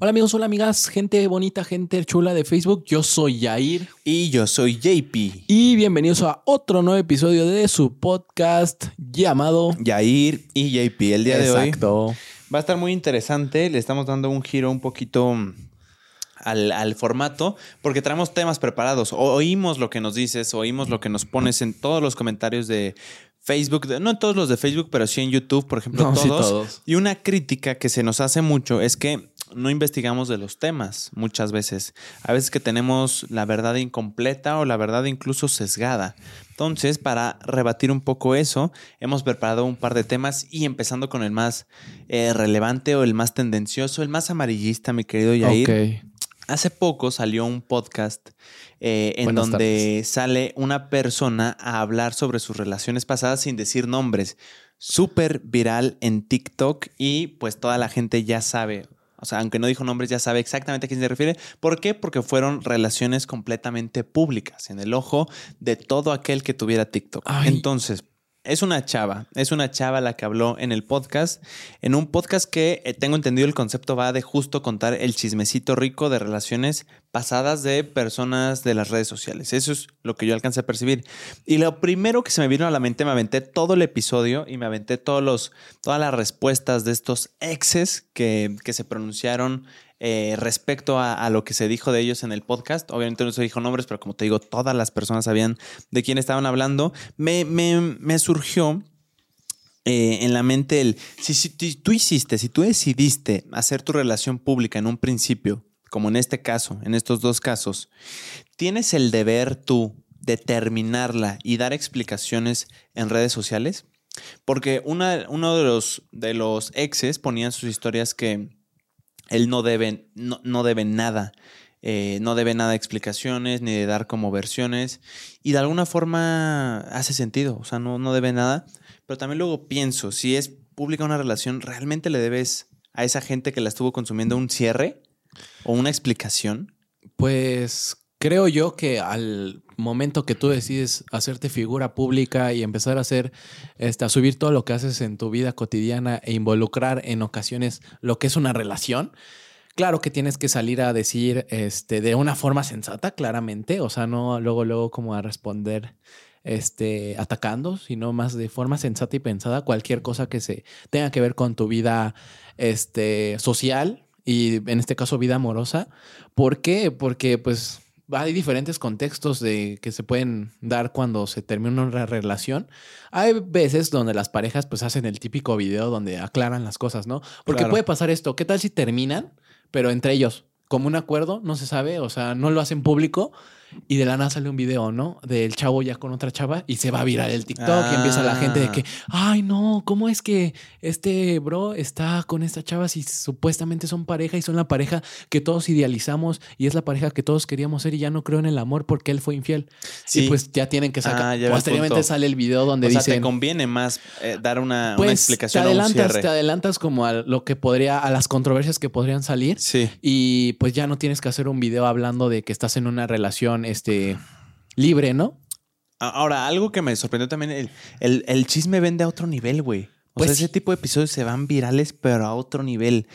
Hola amigos, hola amigas, gente bonita, gente chula de Facebook. Yo soy Yair. Y yo soy JP. Y bienvenidos a otro nuevo episodio de su podcast llamado Yair y JP. El día de hoy Exacto. va a estar muy interesante. Le estamos dando un giro un poquito al, al formato porque traemos temas preparados. O- oímos lo que nos dices, oímos lo que nos pones en todos los comentarios de Facebook. de- no en todos los de Facebook, pero sí en YouTube, por ejemplo, No, sí, todos. todos. Y una crítica que se nos hace mucho es que no investigamos de los temas muchas veces. A veces que tenemos la verdad incompleta o la verdad incluso sesgada. Entonces, para rebatir un poco eso, hemos preparado un par de temas y empezando con el más eh, relevante o el más tendencioso, el más amarillista, mi querido Yair. Ok. Hace poco salió un podcast eh, en Buenas donde sale una persona a hablar sobre sus relaciones pasadas sin decir nombres. Súper viral en TikTok y pues toda la gente ya sabe. O sea, aunque no dijo nombres, ya sabe exactamente a quién se refiere. ¿Por qué? Porque fueron relaciones completamente públicas, en el ojo de todo aquel que tuviera TikTok. Ay. Entonces, es una chava, es una chava la que habló en el podcast, en un podcast que eh, tengo entendido el concepto va de justo contar el chismecito rico de relaciones pasadas de personas de las redes sociales. Eso es lo que yo alcancé a percibir. Y lo primero que se me vino a la mente, me aventé todo el episodio y me aventé todos los, todas las respuestas de estos exes que, que se pronunciaron eh, respecto a, lo que se dijo de ellos en el podcast. Obviamente no se dijo nombres, pero como te digo, todas las personas sabían de quién estaban hablando. Me, me, me surgió eh, en la mente el, si, si tú- tú hiciste, si tú decidiste hacer tu relación pública en un principio, como en este caso, en estos dos casos, ¿tienes el deber tú de terminarla y dar explicaciones en redes sociales? Porque una, uno de los, de los exes ponía en sus historias que él no debe, no, no debe nada. eh, no debe nada de explicaciones ni de dar como versiones. Y de alguna forma hace sentido. O sea, no, no debe nada. Pero también luego pienso, si es pública una relación, ¿realmente le debes a esa gente que la estuvo consumiendo un cierre o una explicación? Pues creo yo que al momento que tú decides hacerte figura pública y empezar a hacer, este, a subir todo lo que haces en tu vida cotidiana e involucrar en ocasiones lo que es una relación, claro que tienes que salir a decir este, de una forma sensata, claramente, o sea, no luego, luego como a responder este, atacando, sino más de forma sensata y pensada cualquier cosa que se tenga que ver con tu vida este, social y en este caso vida amorosa. ¿Por qué? Porque pues hay diferentes contextos de que se pueden dar cuando se termina una relación. Hay veces donde las parejas pues hacen el típico video donde aclaran las cosas, ¿no? Porque Claro. puede pasar esto, ¿qué tal si terminan, pero entre ellos como un acuerdo, no se sabe, o sea, no lo hacen público y de la nada sale un video, ¿no? Del chavo ya con otra chava y se va a virar el TikTok y empieza la gente de que, ay, no, ¿cómo es que este bro está con esta chava si supuestamente son pareja y son la pareja que todos idealizamos y es la pareja que todos queríamos ser y ya no creo en el amor porque él fue infiel? Sí. Y pues ya tienen que sacar. Ah, Posteriormente sale el video donde o sea, te conviene más eh, dar una, una Pues te explicación un cierre. te adelantas como a lo que podría, a las controversias que podrían salir. Sí. Y pues ya no tienes que hacer un video hablando de que estás en una relación este, libre, ¿no? Ahora, algo que me sorprendió también, el, el- el chisme vende a otro nivel, güey. O Pues sea, sí. ese tipo de episodios se van virales, pero a otro nivel.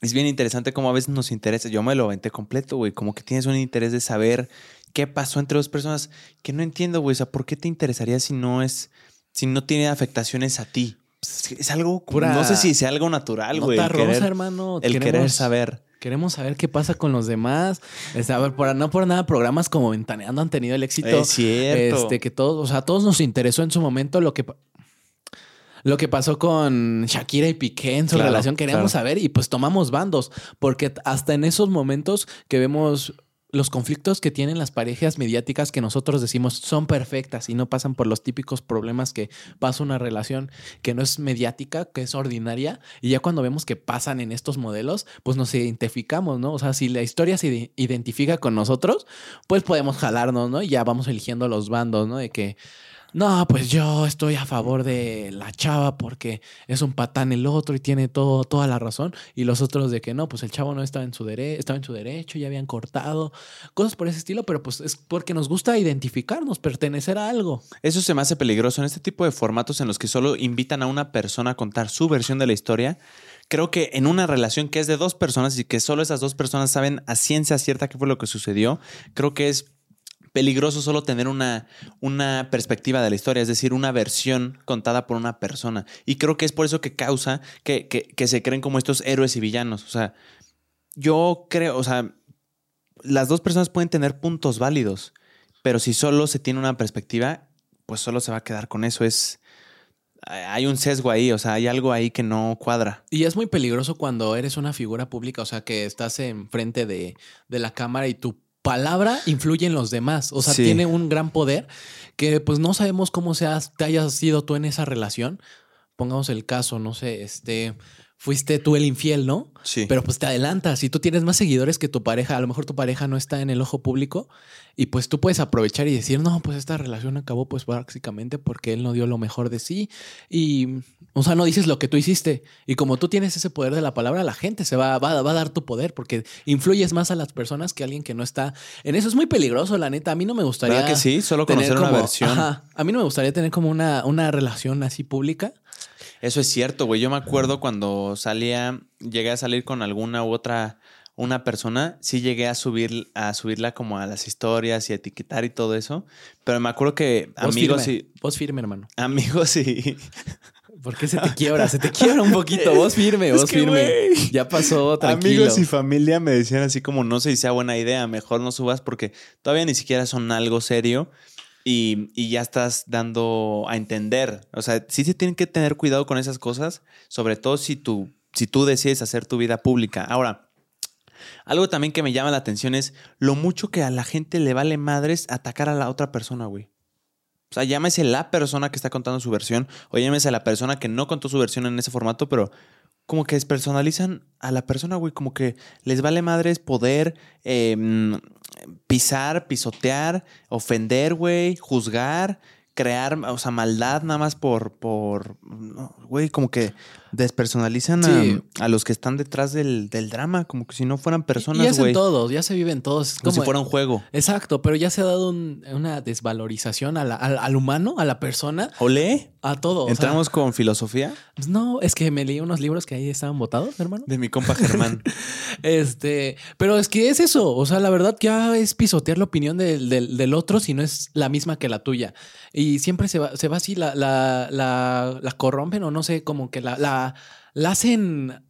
Es bien interesante cómo a veces nos interesa. Yo me lo aventé completo, güey. Como que tienes un interés de saber qué pasó entre dos personas que no entiendo, güey. O sea, ¿por qué te interesaría si no es, si no tiene afectaciones a ti? Pues, Es algo, Pura no sé si sea algo natural, güey. Nota El, rosa, querer, hermano. el querer saber. Queremos saber qué pasa con los demás. Este, a ver, por, no por nada, programas como Ventaneando han tenido el éxito. Es cierto. Este, que todos, o sea, a todos nos interesó en su momento lo que, lo que pasó con Shakira y Piqué en su Claro, relación. Queríamos claro. saber y pues tomamos bandos, porque hasta en esos momentos que vemos los conflictos que tienen las parejas mediáticas que nosotros decimos son perfectas y no pasan por los típicos problemas que pasa una relación que no es mediática, que es ordinaria. Y ya cuando vemos que pasan en estos modelos, pues nos identificamos, ¿no? O sea, si la historia se ide- identifica con nosotros, pues podemos jalarnos, ¿no? Y ya vamos eligiendo los bandos, ¿no? De que, no, pues yo estoy a favor de la chava porque es un patán el otro y tiene todo, toda la razón. Y los otros de que no, pues el chavo no estaba en su derecho, estaba en su derecho, ya habían cortado, cosas por ese estilo, pero pues es porque nos gusta identificarnos, pertenecer a algo. Eso se me hace peligroso en este tipo de formatos en los que solo invitan a una persona a contar su versión de la historia. creo que en una relación que es de dos personas y que solo esas dos personas saben a ciencia cierta qué fue lo que sucedió, creo que es peligroso solo tener una, una perspectiva de la historia, es decir, una versión contada por una persona. Y creo que es por eso que causa que, que se creen como estos héroes y villanos. O sea, yo creo, o sea, las dos personas pueden tener puntos válidos, pero si solo se tiene una perspectiva, pues solo se va a quedar con eso. Es, hay un sesgo ahí, o sea, hay algo ahí que no cuadra. Y es muy peligroso cuando eres una figura pública, o sea, que estás enfrente de, de la cámara y tu palabra influye en los demás, o sea, tiene un gran poder que pues no sabemos cómo seas, te hayas sido tú en esa relación. Pongamos el caso, no sé, este, fuiste tú el infiel, ¿no? Sí. Pero pues te adelantas y tú tienes más seguidores que tu pareja. A lo mejor tu pareja no está en el ojo público y pues tú puedes aprovechar y decir, no, pues esta relación acabó pues básicamente porque él no dio lo mejor de sí. Y, o sea, no dices lo que tú hiciste. Y como tú tienes ese poder de la palabra, la gente se va, va, va a dar tu poder porque influyes más a las personas que alguien que no está en eso. Es muy peligroso, la neta. A mí no me gustaría. ¿Verdad que sí? Solo conocer una versión. a mí no me gustaría tener como una, una relación así pública eso es cierto, güey. Yo me acuerdo cuando salía, llegué a salir con alguna u otra una persona, sí llegué a subir a subirla como a las historias y etiquetar y todo eso, pero me acuerdo que amigos y vos firme, hermano. Amigos y ¿Por qué se te quiebra? Se te quiebra un poquito. Vos firme, vos firme. Ya pasó, tranquilo. Amigos y familia me decían así como, no sé si sea buena idea, mejor no subas porque todavía ni siquiera son algo serio y, ya estás dando a entender. O sea, sí se tienen que tener cuidado con esas cosas, sobre todo si tú, si tú decides hacer tu vida pública. Ahora, algo también que me llama la atención es lo mucho que a la gente le vale madres atacar a la otra persona, güey. O sea, llámese la persona que está contando su versión o llámese la persona que no contó su versión en ese formato, pero como que despersonalizan a la persona, güey. Como que les vale madres poder em, pisar, pisotear, ofender, güey, juzgar, crear, o sea, maldad nada más por, por, güey, como que despersonalizan a, los que están detrás del, drama, como que si no fueran personas, se todos, ya se viven todos. como, si fuera un juego. Exacto, pero ya se ha dado una desvalorización al, humano, a la persona. ¿Olé? A todo. ¿Entramos con filosofía? Pues no, es que me leí unos libros que ahí estaban votados, hermano. De mi compa Germán. este, pero es que es eso. O sea, la verdad ya es pisotear la opinión del, del, otro si no es la misma que la tuya. Y siempre se va, se va así, la, la, la, corrompen o no sé, como que la la, hacen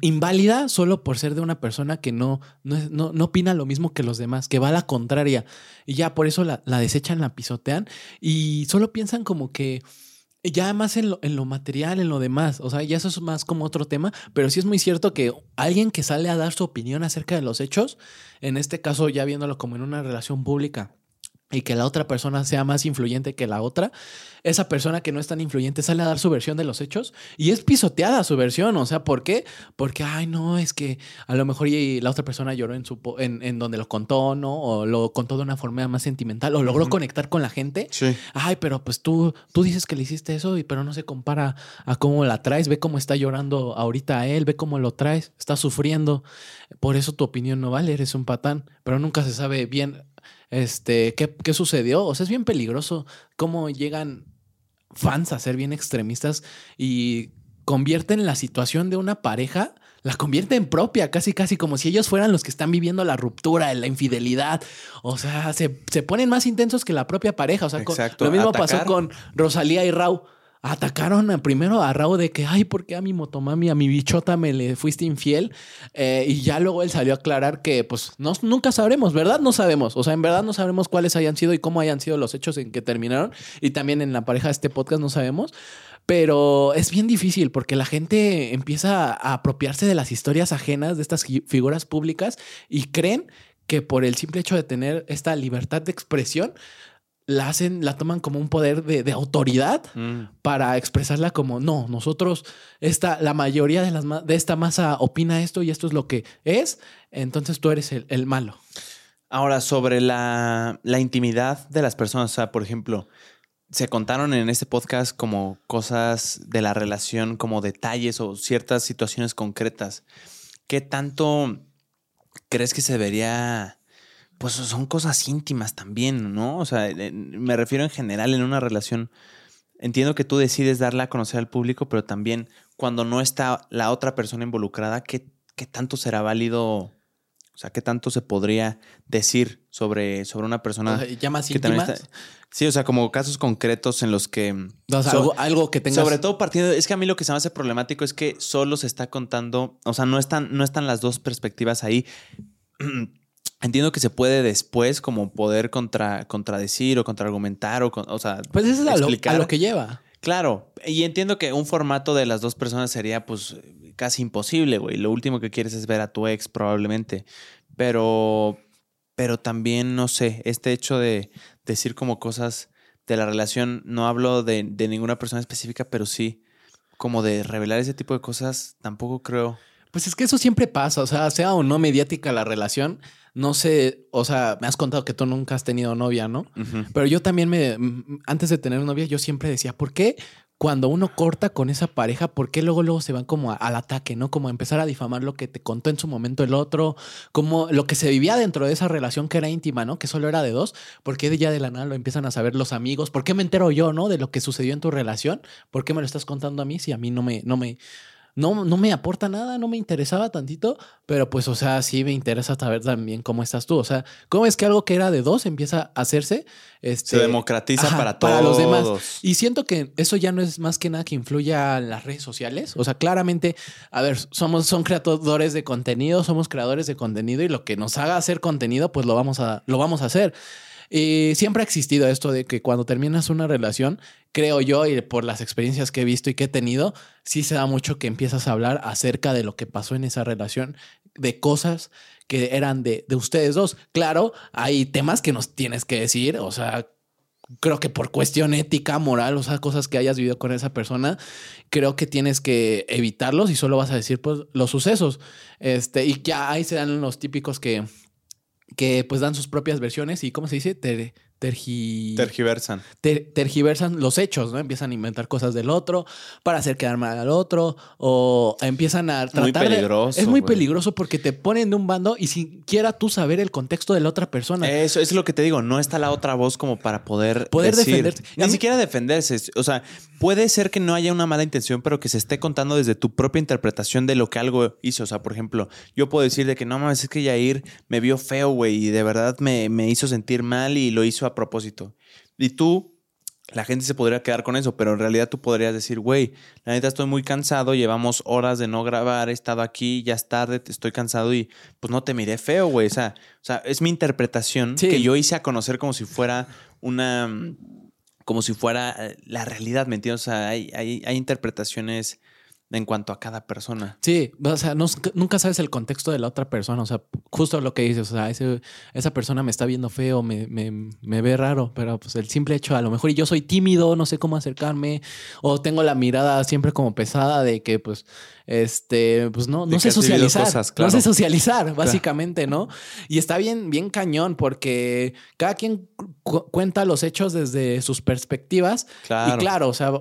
inválida solo por ser de una persona que no, no, no, opina lo mismo que los demás, que va a la contraria. Y ya por eso la, la desechan, la pisotean y solo piensan como que ya más en lo, en lo, material, en lo demás. O sea, ya eso es más como otro tema, pero sí es muy cierto que alguien que sale a dar su opinión acerca de los hechos, en este caso ya viéndolo como en una relación pública, y que la otra persona sea más influyente que la otra, esa persona que no es tan influyente sale a dar su versión de los hechos y es pisoteada su versión. O sea, ¿por qué? Porque, ay, no, es que a lo mejor la otra persona lloró en, su, en, en donde lo contó, ¿no? O lo contó de una forma más sentimental o logró conectar con la gente. Sí. Ay, pero pues tú, tú dices que le hiciste eso, y, pero no se compara a cómo la traes. Ve cómo está llorando ahorita a él, ve cómo lo traes, está sufriendo. Por eso tu opinión no vale, eres un patán, pero nunca se sabe bien este, ¿qué, ¿qué, sucedió? O sea, es bien peligroso cómo llegan fans a ser bien extremistas y convierten la situación de una pareja, la convierten propia, casi casi como si ellos fueran los que están viviendo la ruptura, la infidelidad. O sea, se, ponen más intensos que la propia pareja. O sea, lo mismo pasó con Rosalía y Rau atacaron primero a Raúl de que, ay, ¿por qué a mi motomami, a mi bichota me le fuiste infiel? Eh, y ya luego él salió a aclarar que, pues, no, nunca sabremos, ¿verdad? No sabemos. O sea, en verdad no sabemos cuáles hayan sido y cómo hayan sido los hechos en que terminaron. Y también en la pareja de este podcast no sabemos. Pero es bien difícil porque la gente empieza a apropiarse de las historias ajenas de estas figuras públicas y creen que por el simple hecho de tener esta libertad de expresión, la hacen, la toman como un poder de, autoridad mm. para expresarla como no, nosotros, esta, la mayoría de, las, de esta masa opina esto y esto es lo que es, entonces tú eres el, malo. Ahora, sobre la, la, intimidad de las personas, o sea, por ejemplo, se contaron en este podcast como cosas de la relación, como detalles o ciertas situaciones concretas. ¿Qué tanto crees que se debería pues son cosas íntimas también, ¿no? O sea, me refiero en general en una relación. Entiendo que tú decides darla a conocer al público, pero también cuando no está la otra persona involucrada, ¿qué, qué tanto será válido? O sea, ¿qué tanto se podría decir sobre, sobre una persona? O sea, ya más que íntimas. está- sí, o sea, como casos concretos en los que... O sea, so- algo, algo que tengas. Sobre todo partiendo, es que a mí lo que se me hace problemático es que solo se está contando, o sea, no están, no están las dos perspectivas ahí. Entiendo que se puede después como poder contra, contradecir o contraargumentar o, con- o sea, Pues eso es a lo, a lo que lleva. Claro, y entiendo que un formato de las dos personas sería pues casi imposible, güey. Lo último que quieres es ver a tu ex probablemente, pero pero también no sé, este hecho de decir como cosas de la relación, no hablo de, de ninguna persona específica, pero sí como de revelar ese tipo de cosas, tampoco creo. Pues es que eso siempre pasa, o sea, sea o no mediática la relación, no sé, o sea, me has contado que tú nunca has tenido novia, ¿no? Pero yo también me, antes de tener novia, yo siempre decía, ¿por qué cuando uno corta con esa pareja, por qué luego luego se van como a- al ataque, ¿no? Como a empezar a difamar lo que te contó en su momento el otro, como lo que se vivía dentro de esa relación que era íntima, ¿no? Que solo era de dos, ¿por qué ya de la nada lo empiezan a saber los amigos? ¿Por qué me entero yo, ¿no? De lo que sucedió en tu relación, ¿por qué me lo estás contando a mí si a mí no me, no me, no, no me aporta nada, no me interesaba tantito, pero pues, o sea, sí me interesa saber también cómo estás tú. O sea, cómo es que algo que era de dos empieza a hacerse. Este, Se democratiza ajá, para todos. para los demás. Y siento que eso ya no es más que nada que influya en las redes sociales. O sea, claramente, a ver, somos, son creadores de contenido, somos creadores de contenido y lo que nos haga hacer contenido, pues lo vamos a, lo vamos a hacer. Eh, siempre ha existido esto de que cuando terminas una relación, creo yo, y por las experiencias que he visto y que he tenido, sí se da mucho que empiezas a hablar acerca de lo que pasó en esa relación, de cosas que eran de, de ustedes dos. Claro, hay temas que nos tienes que decir, o sea, creo que por cuestión ética, moral, o sea, cosas que hayas vivido con esa persona, creo que tienes que evitarlos y solo vas a decir pues los sucesos. Este, y ya ahí se dan los típicos que que pues dan sus propias versiones y ¿cómo se dice? Ter- tergi- Tergiversan. ter- tergiversan los hechos, ¿no? Empiezan a inventar cosas del otro para hacer quedar mal al otro o empiezan a tratar Muy de- peligroso, es muy peligroso porque te ponen de un bando y siquiera tú saber el contexto de la otra persona. Eso, eso es lo que te digo. No está la otra voz como para poder, Poder decir. defenderte. Ni mí- siquiera defenderse. O sea, puede ser que no haya una mala intención, pero que se esté contando desde tu propia interpretación de lo que algo hizo. O sea, por ejemplo, yo puedo decir de que no mames, es que Yair me vio feo, güey, y de verdad me, me hizo sentir mal y lo hizo a propósito. Y tú, la gente se podría quedar con eso, pero en realidad tú podrías decir, güey, la neta estoy muy cansado, llevamos horas de no grabar, he estado aquí, ya es tarde, estoy cansado y pues no te miré feo, güey. O sea, o sea, es mi interpretación Sí. que yo hice a conocer como si fuera una, como si fuera eh, la realidad, ¿me entiendes? O sea, hay, hay, hay interpretaciones en cuanto a cada persona. Sí, o sea, no- nunca sabes el contexto de la otra persona. O sea, justo lo que dices, o sea, ese- esa persona me está viendo feo, me, me, me ve raro, pero pues el simple hecho, a lo mejor y yo soy tímido, no sé cómo acercarme, o tengo la mirada siempre como pesada de que, pues, este, pues no, no sé socializar. cosas, No claro. sé socializar, básicamente, ¿no? Y está bien, bien cañón, porque cada quien cu- cuenta los hechos desde sus perspectivas. Claro. Y claro, o sea,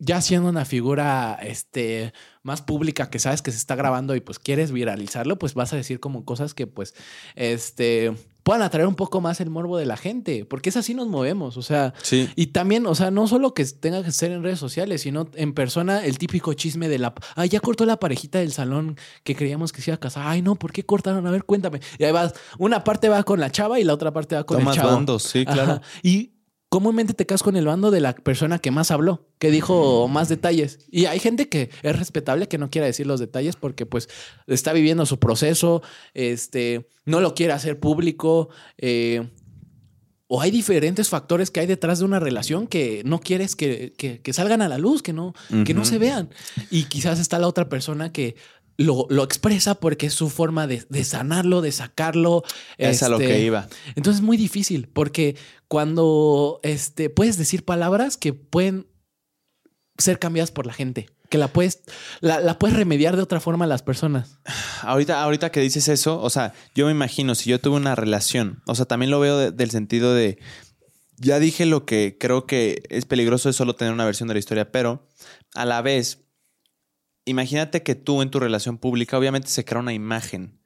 ya siendo una figura este, más pública que sabes que se está grabando y pues quieres viralizarlo, pues vas a decir como cosas que pues este, puedan atraer un poco más el morbo de la gente, porque es así nos movemos, o sea, Sí. y también, o sea, no solo que tenga que ser en redes sociales, sino en persona el típico chisme de la, ay, ya cortó la parejita del salón que creíamos que se iba a casar, ay, no, ¿por qué cortaron? A ver, cuéntame. Y ahí vas, una parte va con la chava y la otra parte va con Tomas el chavo. bandos, sí, claro. Ajá. Y comúnmente te quedas con el bando de la persona que más habló, que dijo más detalles. Y hay gente que es respetable que no quiera decir los detalles porque pues está viviendo su proceso, este, no lo quiere hacer público. eh, o hay diferentes factores que hay detrás de una relación que no quieres que, que- que salgan a la luz, que no, que no se vean. Y quizás está la otra persona que lo, lo expresa porque es su forma de, de sanarlo, de sacarlo. Es a lo este, que iba. entonces es muy difícil porque cuando este, puedes decir palabras que pueden ser cambiadas por la gente, que la puedes, la, la puedes remediar de otra forma a las personas. Ahorita, ahorita que dices eso, o sea, yo me imagino, si yo tuve una relación, o sea, también lo veo de- del sentido de, ya dije lo que creo que es peligroso es solo tener una versión de la historia, pero a la vez, imagínate que tú en tu relación pública, obviamente se crea una imagen.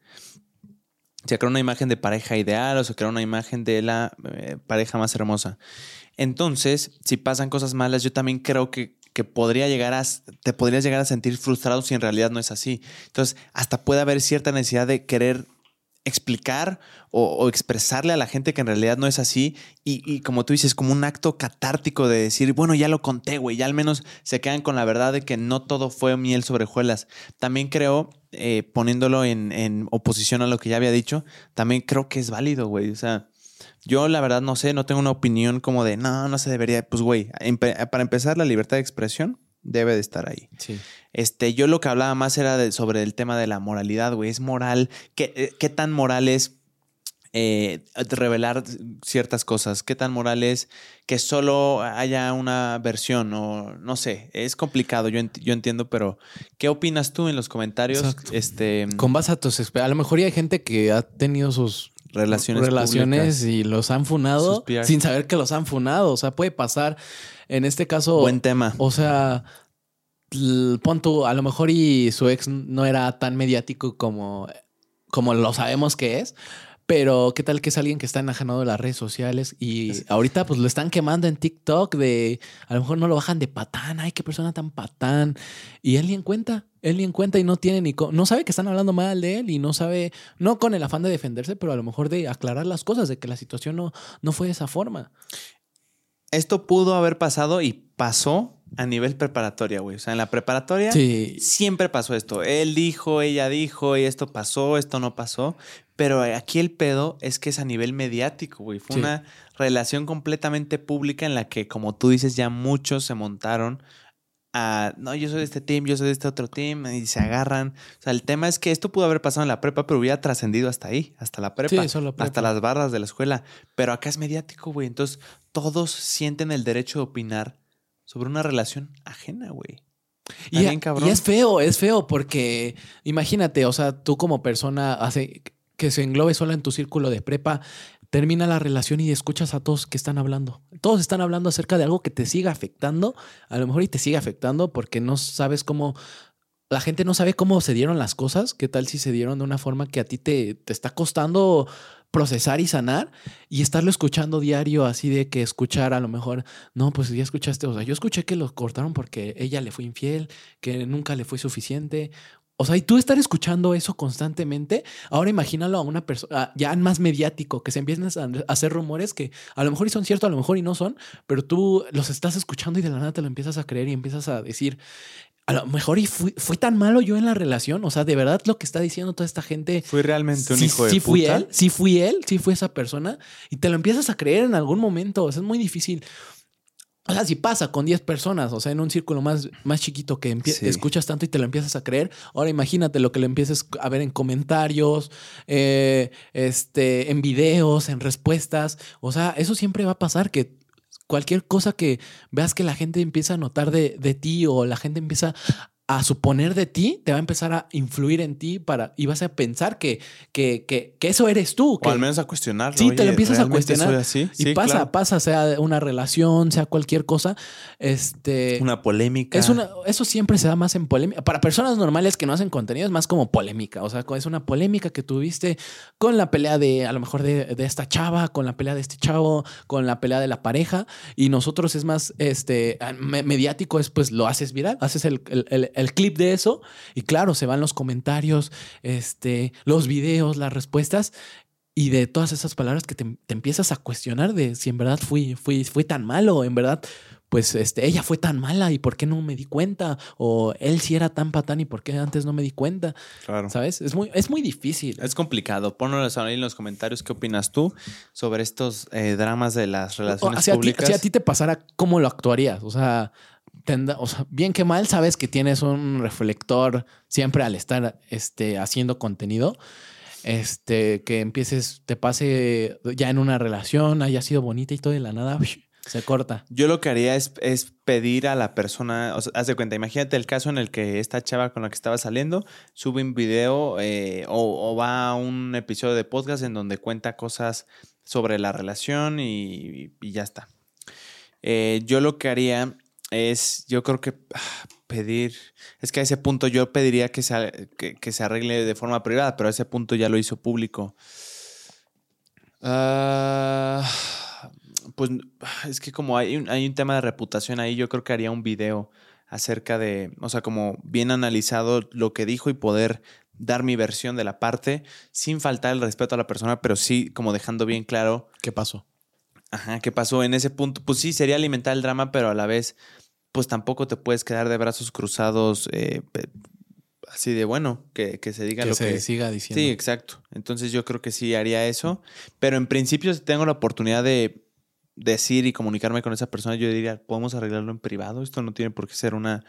Se crea una imagen de pareja ideal o se crea una imagen de la eh, pareja más hermosa. Entonces, si pasan cosas malas, yo también creo que que podría llegar a, te podrías llegar a sentir frustrado si en realidad no es así. Entonces, hasta puede haber cierta necesidad de querer explicar o, expresarle a la gente que en realidad no es así y, como tú dices, como un acto catártico de decir, bueno, ya lo conté, güey, ya al menos se quedan con la verdad de que no todo fue miel sobre hojuelas. También creo, eh, poniéndolo en, en, oposición a lo que ya había dicho, también creo que es válido, güey. O sea, yo la verdad no sé, no tengo una opinión como de, no, no se debería, pues, güey, para empezar, la libertad de expresión debe de estar ahí. Sí. Este, yo lo que hablaba más era sobre el tema de la moralidad, güey. Es moral. ¿Qué, eh, qué tan moral es eh, revelar ciertas cosas? ¿Qué tan moral es que solo haya una versión? O no sé, es complicado, yo, yo entiendo, pero ¿qué opinas tú en los comentarios? Este, Con base a tus A lo mejor hay gente que ha tenido sus relaciones, relaciones y los han funado sin saber que los han funado. O sea, puede pasar en este caso. Buen tema. O sea, pon tú, a lo mejor y su ex no era tan mediático como, como lo sabemos que es. Pero qué tal que es alguien que está enajenado de las redes sociales y ahorita pues lo están quemando en TikTok de a lo mejor no lo bajan de patán, ay, qué persona tan patán. Y él ni en cuenta, él ni en cuenta y no tiene ni no sabe que están hablando mal de él y no sabe, no con el afán de defenderse, pero a lo mejor de aclarar las cosas, de que la situación no, no fue de esa forma. Esto pudo haber pasado y pasó a nivel preparatoria, güey. O sea, en la preparatoria siempre pasó esto. Él dijo, ella dijo, y esto pasó, esto no pasó. Pero aquí el pedo es que es a nivel mediático, güey. Fue una relación completamente pública en la que, como tú dices, ya muchos se montaron a, no, yo soy de este team, yo soy de este otro team, y se agarran. O sea, el tema es que esto pudo haber pasado en la prepa, pero hubiera trascendido hasta ahí, hasta la prepa, hasta las barras de la escuela. Pero acá es mediático, güey. Entonces, todos sienten el derecho de opinar sobre una relación ajena, güey. Y, y, es feo, es feo, porque imagínate, o sea, tú como persona hace que se englobe solo en tu círculo de prepa, termina la relación y escuchas a todos que están hablando. Todos están hablando acerca de algo que te siga afectando, a lo mejor y te sigue afectando porque no sabes cómo, la gente no sabe cómo se dieron las cosas, qué tal si se dieron de una forma que a ti te, te está costando procesar y sanar y estarlo escuchando diario así de que escuchar a lo mejor, no, pues ya escuchaste, o sea, yo escuché que lo cortaron porque ella le fue infiel, que nunca le fue suficiente, o sea, y tú estar escuchando eso constantemente, ahora imagínalo a una persona ya más mediático, que se empiezan a hacer rumores que a lo mejor y son ciertos, a lo mejor y no son, pero tú los estás escuchando y de la nada te lo empiezas a creer y empiezas a decir, a lo mejor y fui, fui tan malo yo en la relación, o sea, de verdad lo que está diciendo toda esta gente. Fui realmente un hijo de sí fui él, sí fui él, sí fui esa persona y te lo empiezas a creer en algún momento, o sea, es muy difícil. O sea, si pasa con 10 personas, o sea, en un círculo más, más chiquito que escuchas tanto y te lo empiezas a creer, ahora imagínate lo que le empieces a ver en comentarios, eh, este, en videos, en respuestas. O sea, eso siempre va a pasar, que cualquier cosa que veas que la gente empieza a notar de, de ti o la gente empieza a suponer de ti, te va a empezar a influir en ti para, y vas a pensar que, que, que, que eso eres tú. Que, o al menos a cuestionarlo. Sí, te lo empiezas a cuestionar. y pasa, pasa, sea una relación, sea cualquier cosa. Este, una polémica. Es una, eso siempre se da más en polémica. Para personas normales que no hacen contenido es más como polémica. O sea, es una polémica que tuviste con la pelea de, a lo mejor de, de esta chava, con la pelea de este chavo, con la pelea de la pareja. Y nosotros es más este, mediático, es pues lo haces viral, haces el, el el clip de eso y claro, se van los comentarios, este, los videos, las respuestas y de todas esas palabras que te, empiezas a cuestionar de si en verdad fui, fui, fui tan malo, en verdad, pues este, ella fue tan mala y por qué no me di cuenta, o él sí era tan patán y por qué antes no me di cuenta. Claro. ¿Sabes? Es muy, es muy difícil. Es complicado. Ponnos ahí en los comentarios qué opinas tú sobre estos eh, dramas de las relaciones públicas. si a ti te pasara, ¿cómo lo actuarías? O sea, o sea, bien que mal, sabes que tienes un reflector siempre al estar este, haciendo contenido. Este, que empieces, te pase ya en una relación, haya sido bonita y todo de la nada, se corta. Yo lo que haría es, es pedir a la persona, o haz de cuenta, imagínate el caso en el que esta chava con la que estaba saliendo sube un video eh, o, va a un episodio de podcast en donde cuenta cosas sobre la relación y, ya está. Eh, yo lo que haría es, yo creo que ah, pedir, es que a ese punto yo pediría que se, que, se arregle de forma privada, pero a ese punto ya lo hizo público. Ah, Pues es que como hay un, hay un tema de reputación ahí, yo creo que haría un video acerca de, o sea, como bien analizado lo que dijo y poder dar mi versión de la parte sin faltar el respeto a la persona, pero sí como dejando bien claro. ¿Qué pasó? Ajá, ¿qué pasó en ese punto? Pues sí, sería alimentar el drama, pero a la vez, pues tampoco te puedes quedar de brazos cruzados. Eh, así de bueno, que, se diga lo que que siga diciendo. Sí, exacto. Entonces yo creo que sí haría eso. Pero en principio, si tengo la oportunidad de decir y comunicarme con esa persona, yo diría, podemos arreglarlo en privado. Esto no tiene por qué ser una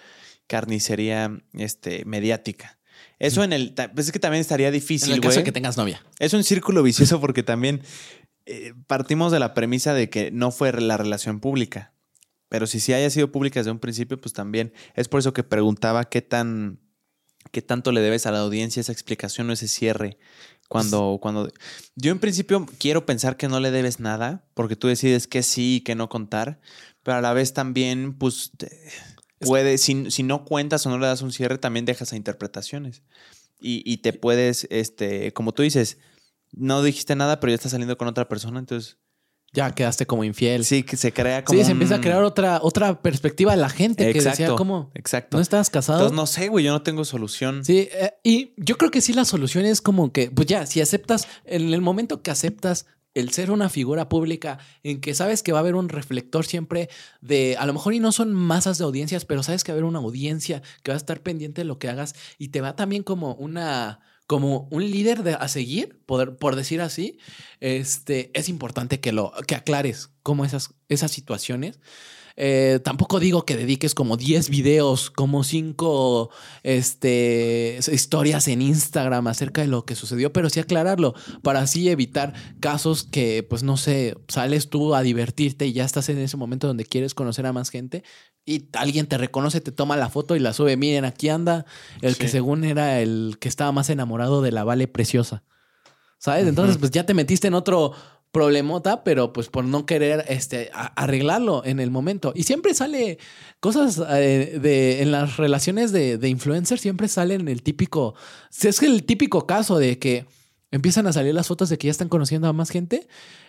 carnicería este, mediática. Eso en el. Pues es que también estaría difícil. En el caso de que tengas novia. Es un círculo vicioso porque también eh, partimos de la premisa de que no fue la relación pública. Pero si sí haya sido pública desde un principio, pues también. Es por eso que preguntaba qué tan. qué tanto le debes a la audiencia esa explicación o ese cierre. Cuando, cuando. Yo en principio quiero pensar que no le debes nada, porque tú decides que sí y que no contar. Pero a la vez también, pues. puede, si, si, no cuentas o no le das un cierre, también dejas a interpretaciones. Y, y te puedes, este, como tú dices, no dijiste nada, pero ya estás saliendo con otra persona, entonces ya quedaste como infiel. Sí, que se crea como. Sí, se empieza a crear otra, otra perspectiva de la gente que decía como. Exacto. ¿No estabas casado? Entonces no sé, güey, yo no tengo solución. Sí, eh, y yo creo que sí, la solución es como que, pues ya, si aceptas, en el momento que aceptas el ser una figura pública en que sabes que va a haber un reflector siempre de, a lo mejor y no son masas de audiencias, pero sabes que va a haber una audiencia que va a estar pendiente de lo que hagas y te va también como una como un líder de, a seguir, por, por decir así, este, es importante que, lo, que aclares cómo esas, esas situaciones. Eh, tampoco digo que dediques como 10 videos, como 5 este, historias en Instagram acerca de lo que sucedió, pero sí aclararlo para así evitar casos que, pues no sé, sales tú a divertirte y ya estás en ese momento donde quieres conocer a más gente y alguien te reconoce, te toma la foto y la sube. Miren, aquí anda el que según era el que estaba más enamorado de la Vale Preciosa. ¿Sabes? Entonces, pues ya te metiste en otro problemota, pero pues por no querer este, arreglarlo en el momento. Y siempre sale cosas eh, de, en las relaciones de, de influencers, siempre salen el típico, es el típico caso de que empiezan a salir las fotos de que ya están conociendo a más gente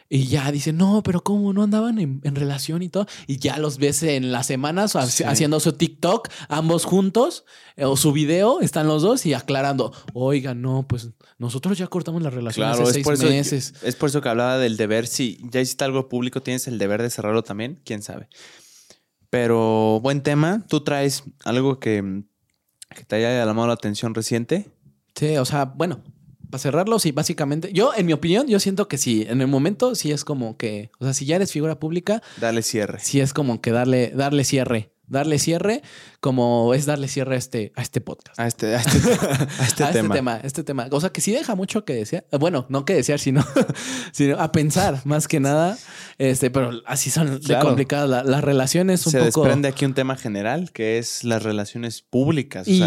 y ya dicen, no, pero ¿cómo no andaban en, relación y todo? Y ya los ves en las semanas haciendo su TikTok, ambos juntos, eh, o su video, están los dos y aclarando, oiga, no, pues nosotros ya cortamos la relación hace seis meses. es por eso que hablaba del deber. Si ya hiciste algo público, tienes el deber de cerrarlo también, quién sabe. Pero buen tema. ¿Tú traes algo que, que te haya llamado la atención reciente? Sí, o sea, bueno, para cerrarlo, sí, básicamente. Yo, en mi opinión, yo siento que sí. En el momento, sí es como que. O sea, si ya eres figura pública. Dale cierre. Sí es como que darle, darle cierre darle cierre como es darle cierre a este, a este podcast. A este, a este, este, este tema. Este tema. O sea, que sí deja mucho que desear. Bueno, no que desear, sino, sino a pensar más que nada. Este, pero así son de complicadas las relaciones. Un se desprende aquí un tema general que es las relaciones públicas. Y,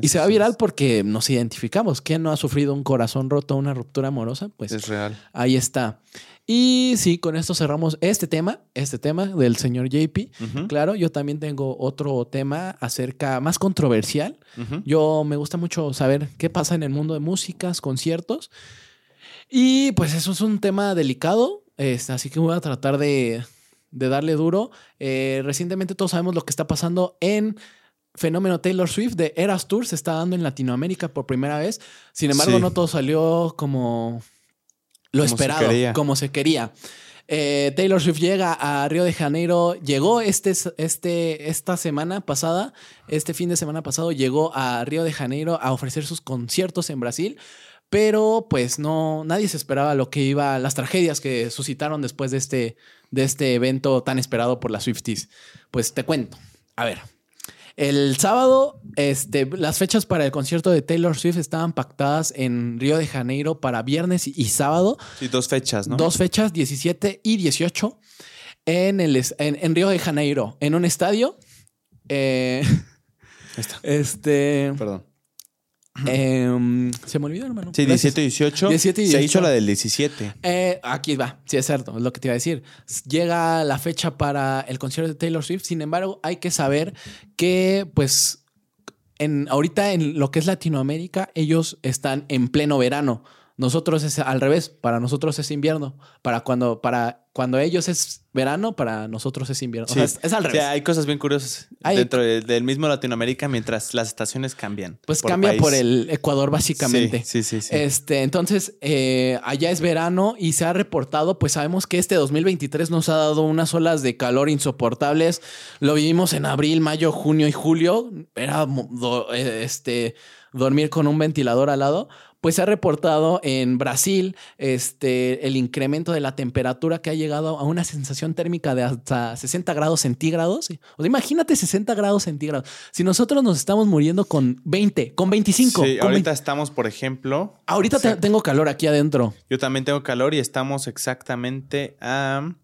y se va viral porque nos identificamos. ¿Quién no ha sufrido un corazón roto, una ruptura amorosa? Pues es real. Ahí está. Y sí, con esto cerramos este tema, este tema del señor JP. Claro, yo también tengo otro tema acerca más controversial. Yo me gusta mucho saber qué pasa en el mundo de músicas, conciertos. Y pues eso es un tema delicado, este, así que voy a tratar de, darle duro. Eh, recientemente todos sabemos lo que está pasando en fenómeno Taylor Swift de Eras Tour se está dando en Latinoamérica por primera vez. Sin embargo, no todo salió como lo esperado, como se quería. Eh, Taylor Swift llega a Río de Janeiro, llegó este, este, esta semana pasada, este fin de semana pasado, llegó a Río de Janeiro a ofrecer sus conciertos en Brasil, pero pues no, nadie se esperaba lo que iba, las tragedias que suscitaron después de este, de este evento tan esperado por las Swifties. Pues te cuento. A ver, el sábado, este, las fechas para el concierto de Taylor Swift estaban pactadas en Río de Janeiro para viernes y sábado. Sí, dos fechas, ¿no? Dos fechas, 17 y 18, en, el, en, Río de Janeiro, en un estadio. Eh, este. Perdón. Em, se me olvidó, hermano. Sí, 17 y 18. 17 Se hizo la del 17. Eh, aquí va. Sí, es cierto. Es lo que te iba a decir. Llega la fecha para el concierto de Taylor Swift. Sin embargo, hay que saber que, pues, en, ahorita en lo que es Latinoamérica, ellos están en pleno verano. Nosotros es al revés, para nosotros es invierno. Para cuando, para cuando ellos es verano, para nosotros es invierno. O sea, es, es al O revés. sea, hay cosas bien curiosas Hay- dentro de- del mismo Latinoamérica mientras las estaciones cambian. pues cambia país. por el Ecuador, básicamente. Sí, sí, sí. sí. Este, entonces, eh, allá es verano y se ha reportado, pues sabemos que este 2023 nos ha dado unas olas de calor insoportables. Lo vivimos en abril, mayo, junio y julio. Era eh, este, dormir con un ventilador al lado. Pues se ha reportado en Brasil este, el incremento de la temperatura que ha llegado a una sensación térmica de hasta 60 grados centígrados. O sea, imagínate 60 grados centígrados. Si nosotros nos estamos muriendo con 20, con 25. Sí, con ahorita 20. estamos, por ejemplo. Ahorita te- tengo calor aquí adentro. Yo también tengo calor y estamos exactamente a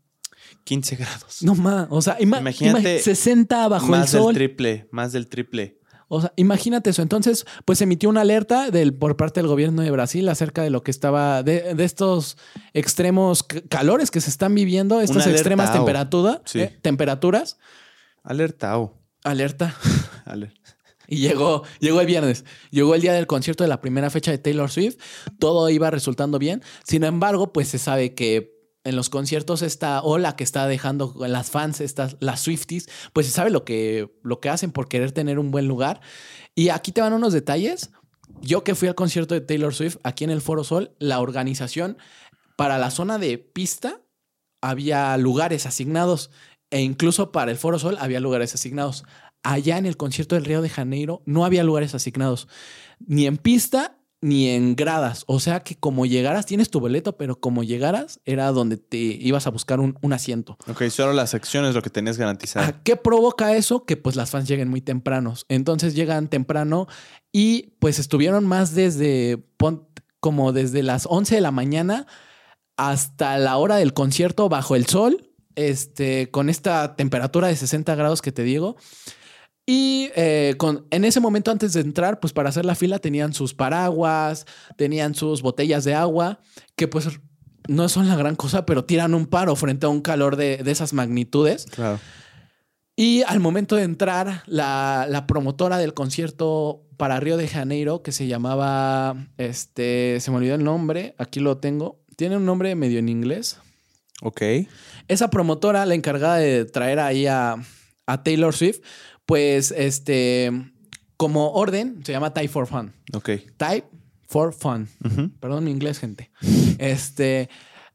15 grados. No más. O sea, ima- Imagínate ima- 60 bajo más el del sol. triple, más del triple. O sea, imagínate eso. Entonces, pues se emitió una alerta del, por parte del gobierno de Brasil acerca de lo que estaba, de, de estos extremos calores que se están viviendo, estas alerta, extremas Sí. eh, temperaturas. Alertao. Alerta. Aler- Y llegó, llegó el viernes, llegó el día del concierto de la primera fecha de Taylor Swift, todo iba resultando bien. Sin embargo, pues se sabe que en los conciertos esta ola que está dejando las fans, estas, las Swifties, pues se sabe lo que, lo que hacen por querer tener un buen lugar. Y aquí te van unos detalles. Yo que fui al concierto de Taylor Swift aquí en el Foro Sol, la organización para la zona de pista había lugares asignados e incluso para el Foro Sol había lugares asignados. Allá en el concierto del Río de Janeiro no había lugares asignados, ni en pista ni en gradas. O sea que como llegaras, tienes tu boleto, pero como llegaras era donde te ibas a buscar un, un asiento. Ok, solo la sección es lo que tenías garantizado. ¿A ¿Qué provoca eso? Que pues las fans lleguen muy tempranos. Entonces llegan temprano y pues estuvieron más desde como desde las 11 de la mañana hasta la hora del concierto bajo el sol, este, con esta temperatura de 60 grados que te digo. Y eh, con, en ese momento antes de entrar, pues para hacer la fila tenían sus paraguas, tenían sus botellas de agua, que pues no son la gran cosa, pero tiran un paro frente a un calor de, de esas magnitudes. Claro. Y al momento de entrar, la, la promotora del concierto para Río de Janeiro, que se llamaba, este, se me olvidó el nombre, aquí lo tengo, tiene un nombre medio en inglés. Ok. Esa promotora, la encargada de traer ahí a, a Taylor Swift, pues este, como orden, se llama Type for Fun. Ok. Type for Fun. Ujú. Perdón mi inglés, gente. Este,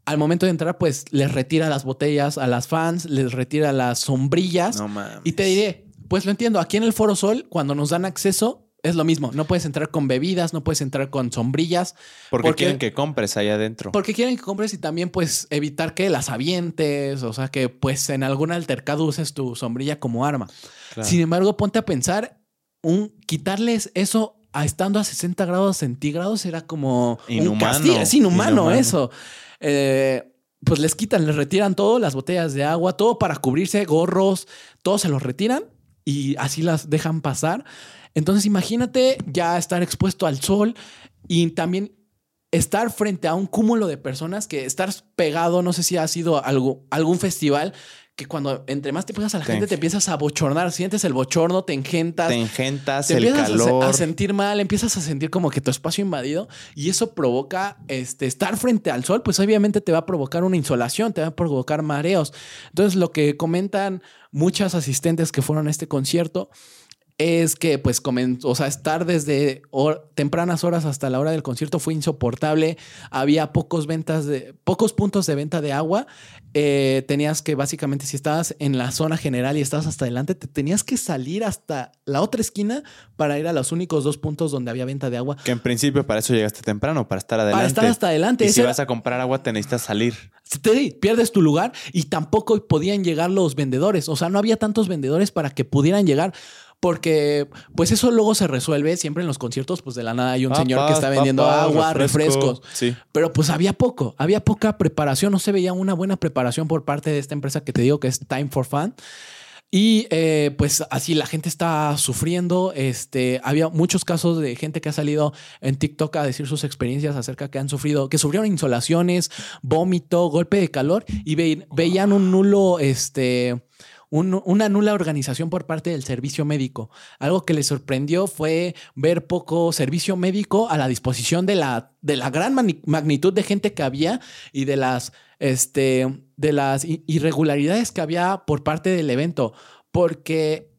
al momento de entrar, pues les retira las botellas a las fans, les retira las sombrillas. No mames. Y te diré, pues lo entiendo, aquí en el Foro Sol, cuando nos dan acceso, es lo mismo. No puedes entrar con bebidas, no puedes entrar con sombrillas, Porque, porque- quieren que compres ahí adentro. porque quieren que compres y también pues evitar que las avientes, o sea, que pues en algún altercado uses tu sombrilla como arma. Claro. Sin embargo, ponte a pensar, un quitarles eso a estando a 60 grados centígrados era como un Inhumano, castigo. Es inhumano, inhumano. eso. Eh, pues les quitan, les retiran todo, las botellas de agua, todo para cubrirse, gorros, todo se los retiran y así las dejan pasar. Entonces imagínate ya estar expuesto al sol y también estar frente a un cúmulo de personas que estar pegado, no sé si ha sido algo, algún festival que cuando entre más te pegas a la Te gente te empiezas a bochornar, sientes el bochorno, te engentas, Te engentas te el empiezas a calor. A, sentir mal, empiezas a sentir como que tu espacio invadido y eso provoca este, estar frente al sol, pues obviamente te va a provocar una insolación, te va a provocar mareos. Entonces lo que comentan muchas asistentes que fueron a este concierto es que pues comen- o sea, estar desde hor- tempranas horas hasta la hora del concierto fue insoportable. Había pocos ventas de pocos puntos de venta de agua. Eh, tenías que básicamente si estabas en la zona general y estabas hasta adelante, te tenías que salir hasta la otra esquina para ir a los únicos dos puntos donde había venta de agua. Que en principio para eso llegaste temprano, para estar adelante. Para estar hasta adelante. Y Ese si era- vas a comprar agua, te necesitas salir. te pierdes tu lugar y tampoco podían llegar los vendedores. O sea, no había tantos vendedores para que pudieran llegar. Porque, pues eso luego se resuelve siempre en los conciertos, pues de la nada hay un señor que está vendiendo agua, refresco. refrescos. Sí. Pero pues había poco, había poca preparación, no se veía una buena preparación por parte de esta empresa que te digo que es Time for Fun. Y eh, pues así la gente está sufriendo. Este, había muchos casos de gente que ha salido en TikTok a decir sus experiencias acerca que han sufrido, que sufrieron insolaciones, vómito, golpe de calor y ve- veían un nulo, este, un- una nula organización por parte del servicio médico. Algo que le sorprendió fue ver poco servicio médico a la disposición de la, de la gran magnitud de gente que había y de las, este, de las irregularidades que había por parte del evento. Porque,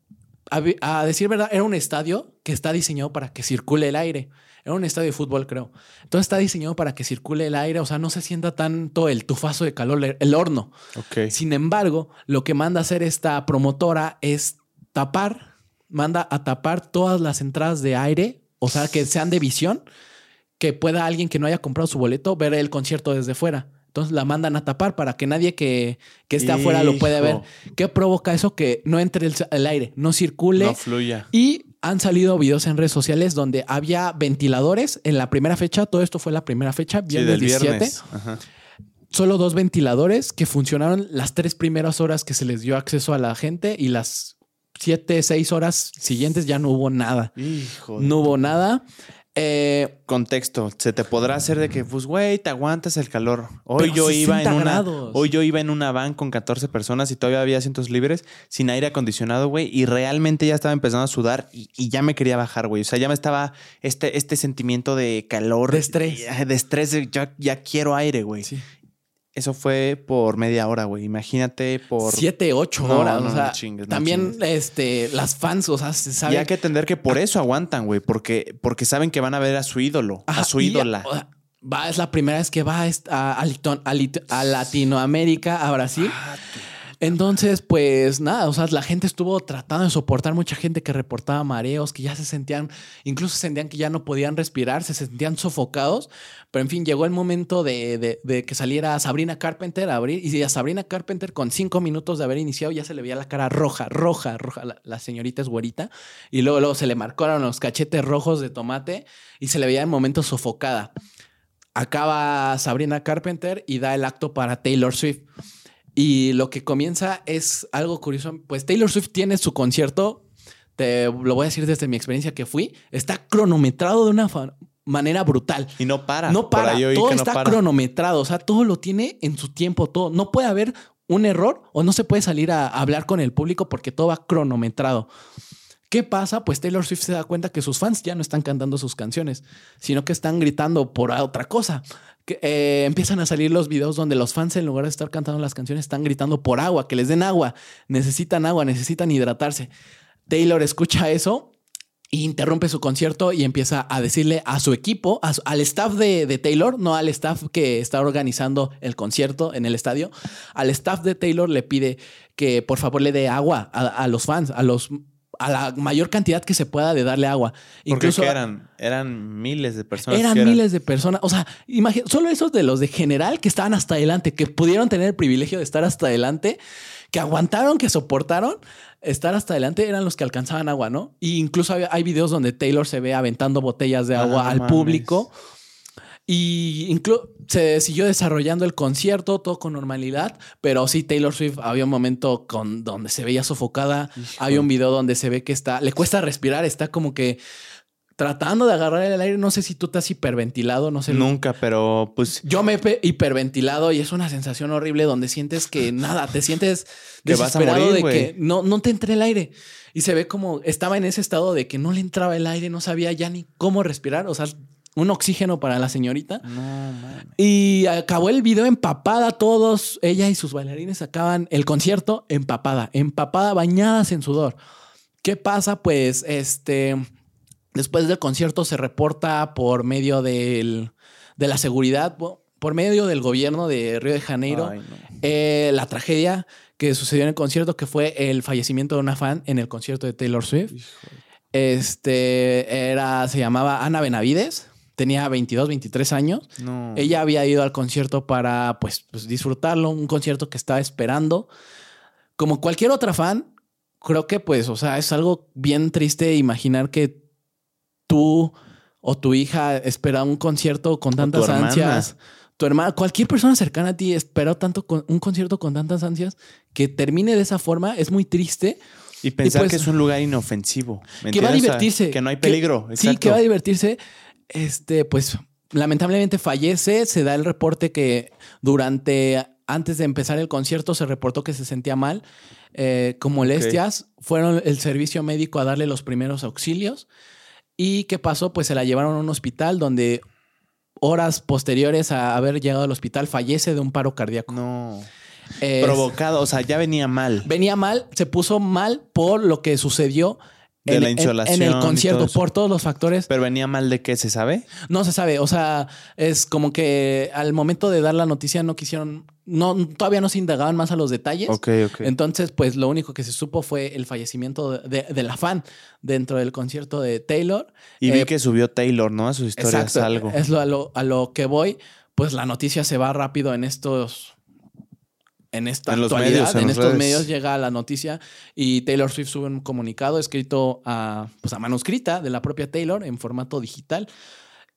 a decir verdad, era un estadio que está diseñado para que circule el aire. Era un estadio de fútbol, creo. Entonces está diseñado para que circule el aire, o sea, no se sienta tanto el tufazo de calor, el horno. Ok. Sin embargo, lo que manda a hacer esta promotora es tapar, manda a tapar todas las entradas de aire, o sea, que sean de visión, que pueda alguien que no haya comprado su boleto ver el concierto desde fuera. Entonces la mandan a tapar para que nadie que, que esté afuera lo pueda ver. ¿Qué provoca eso? Que no entre el, el aire, no circule. No fluya. Y han salido videos en redes sociales donde había ventiladores en la primera fecha. Todo esto fue la primera fecha, Sí, viernes del 17 viernes. Ajá. solo dos ventiladores que funcionaron las tres primeras horas que se les dio acceso a la gente y las siete, seis horas siguientes ya no hubo nada. Hijo. No hubo nada. Eh, Contexto, se te podrá hacer de que, pues, güey, te aguantas el calor. Hoy Pero yo iba en 60 una, hoy yo iba en una van con 14 personas y todavía había asientos libres, sin aire acondicionado, güey, y realmente ya estaba empezando a sudar y, y ya me quería bajar, güey. O sea, ya me estaba este, este sentimiento de calor, De estrés. de estrés, de ya, ya quiero aire, güey. sí. Eso fue por media hora, güey. Imagínate por. Siete, ocho No, horas. no, o sea, no chingues, no también este, las fans, o sea, se Y sabe. hay que entender que por eso aguantan, güey, porque, porque saben que van a ver a su ídolo, Ajá, a su y, ídola. o sea, Va, es la primera vez que va a, a- a a Latinoamérica, a Brasil. Ah, Entonces, pues nada, o sea, la gente estuvo tratando de soportar mucha gente que reportaba mareos, que ya se sentían, incluso sentían que ya no podían respirar, se sentían sofocados. Pero en fin, llegó el momento de, que saliera Sabrina Carpenter a abrir. Y a Sabrina Carpenter, con cinco minutos de haber iniciado, ya se le veía la cara roja, roja, roja. La, la señorita es güerita. Y luego, luego se le marcaron los cachetes rojos de tomate y se le veía en momentos sofocada. Acaba Sabrina Carpenter y da el acto para Taylor Swift. Y lo que comienza es algo curioso. Pues Taylor Swift tiene su concierto, te lo voy a decir desde mi experiencia que fui, está cronometrado de una manera brutal. Y no para. No para, todo no está para. cronometrado, o sea, todo lo tiene en su tiempo, todo. No puede haber un error o no se puede salir a hablar con el público porque todo va cronometrado. ¿Qué pasa? Pues Taylor Swift se da cuenta que sus fans ya no están cantando sus canciones, sino que están gritando por otra cosa. Eh, empiezan a salir los videos donde los fans, en lugar de estar cantando las canciones, están gritando por agua, que les den agua. Necesitan agua, necesitan hidratarse. Taylor escucha eso interrumpe su concierto y empieza a decirle a su equipo, al staff de, Taylor, no al staff que está organizando el concierto en el estadio, al staff de Taylor le pide que por favor le dé agua a los fans, a los a la mayor cantidad que se pueda de darle agua. Porque Incluso ¿qué eran, eran miles de personas. eran miles de personas. O sea, imagina, solo esos de los de general que estaban hasta adelante, que pudieron tener el privilegio de estar hasta adelante, que aguantaron, que soportaron estar hasta adelante, eran los que alcanzaban agua, ¿no? Y incluso hay, hay videos donde Taylor se ve aventando botellas de Ah, agua al mames. público. Y incluso se siguió desarrollando el concierto, todo con normalidad, pero sí, Taylor Swift había un momento con, donde se veía sofocada. Híjole. Hay un video donde se ve que está, le cuesta respirar, está como que tratando de agarrar el aire. No sé si tú te has hiperventilado, no sé. Nunca, pero pues Yo me he pe- hiperventilado y es una sensación horrible donde sientes que nada, te sientes Que vas a desesperado morir, de que no, no te entre el aire. Y se ve como estaba en ese estado de que no le entraba el aire, no sabía ya ni cómo respirar. O sea, un oxígeno para la señorita. no mames. Y acabó el video empapada, todos, ella y sus bailarines acaban el concierto empapada, empapada, bañadas en sudor. ¿Qué pasa? Pues este, después del concierto se reporta por medio del, de la seguridad, po- por medio del gobierno de Río de Janeiro, Ay, no. eh, la tragedia que sucedió en el concierto, que fue el fallecimiento de una fan en el concierto de Taylor Swift. Este era, se llamaba Ana Benavides, tenía 22, 23 años. No. Ella había ido al concierto para pues, pues, disfrutarlo, un concierto que estaba esperando. Como cualquier otra fan, creo que pues, o sea, es algo bien triste imaginar que tú o tu hija espera un concierto con tu tantas hermana. ansias. Tu hermana, cualquier persona cercana a ti esperó tanto con un concierto con tantas ansias que termine de esa forma es muy triste. Y pensar pues- que es un lugar inofensivo. ¿me que va a entiendes? O sea, divertirse. que no hay que- peligro. sí, exacto. que va a divertirse. Este, pues, lamentablemente fallece. Se da el reporte que durante antes de empezar el concierto se reportó que se sentía mal, eh, con molestias. Fueron el servicio médico a darle los primeros auxilios. ¿Y qué pasó? Pues se la llevaron a un hospital donde horas posteriores a haber llegado al hospital fallece de un paro cardíaco. No. Es- Provocado, o sea, ya venía mal. venía mal, se puso mal por lo que sucedió De en, la insolación en el concierto, por todos los factores. Pero venía mal de qué, ¿se sabe? No se sabe, o sea, es como que al momento de dar la noticia no quisieron, no, todavía no se indagaban más a los detalles. Ok, ok. Entonces, pues lo único que se supo fue el fallecimiento de, de- de la fan dentro del concierto de Taylor. y vi eh, que subió Taylor, ¿no? A sus historias Exacto, algo. Es lo, a, lo, a lo que voy. Pues la noticia se va rápido en estos. En esta En actualidad, medios, en estos redes. medios llega la noticia y Taylor Swift sube un comunicado escrito a, pues a manuscrita de la propia Taylor en formato digital.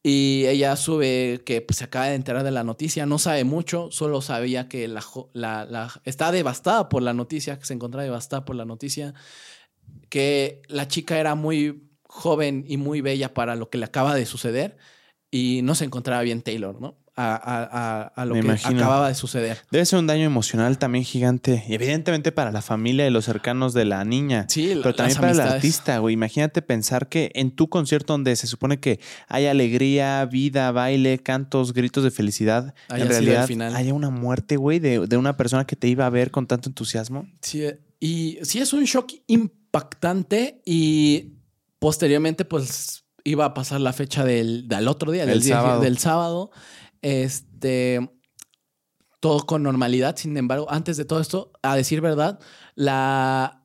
Y ella sube que pues, se acaba de enterar de la noticia, no sabe mucho, solo sabía que la, la- está devastada por la noticia, que se encontraba devastada por la noticia, que la chica era muy joven y muy bella para lo que le acaba de suceder y no se encontraba bien Taylor, ¿no? A, a- a- a lo Me que imagino. acababa de suceder. Debe ser un daño emocional también gigante. Y evidentemente para la familia y los cercanos de la niña. Sí, Pero también para el artista, güey. Imagínate pensar que en tu concierto donde se supone que hay alegría, vida, baile, cantos, gritos de felicidad, Haya en el realidad final. haya una muerte, güey, de, de una persona que te iba a ver con tanto entusiasmo. Sí, y sí es un shock impactante y posteriormente pues iba a pasar la fecha del, del otro día, El del, día- sábado. del sábado. Este, todo con normalidad, sin embargo, antes de todo esto, a decir verdad, la,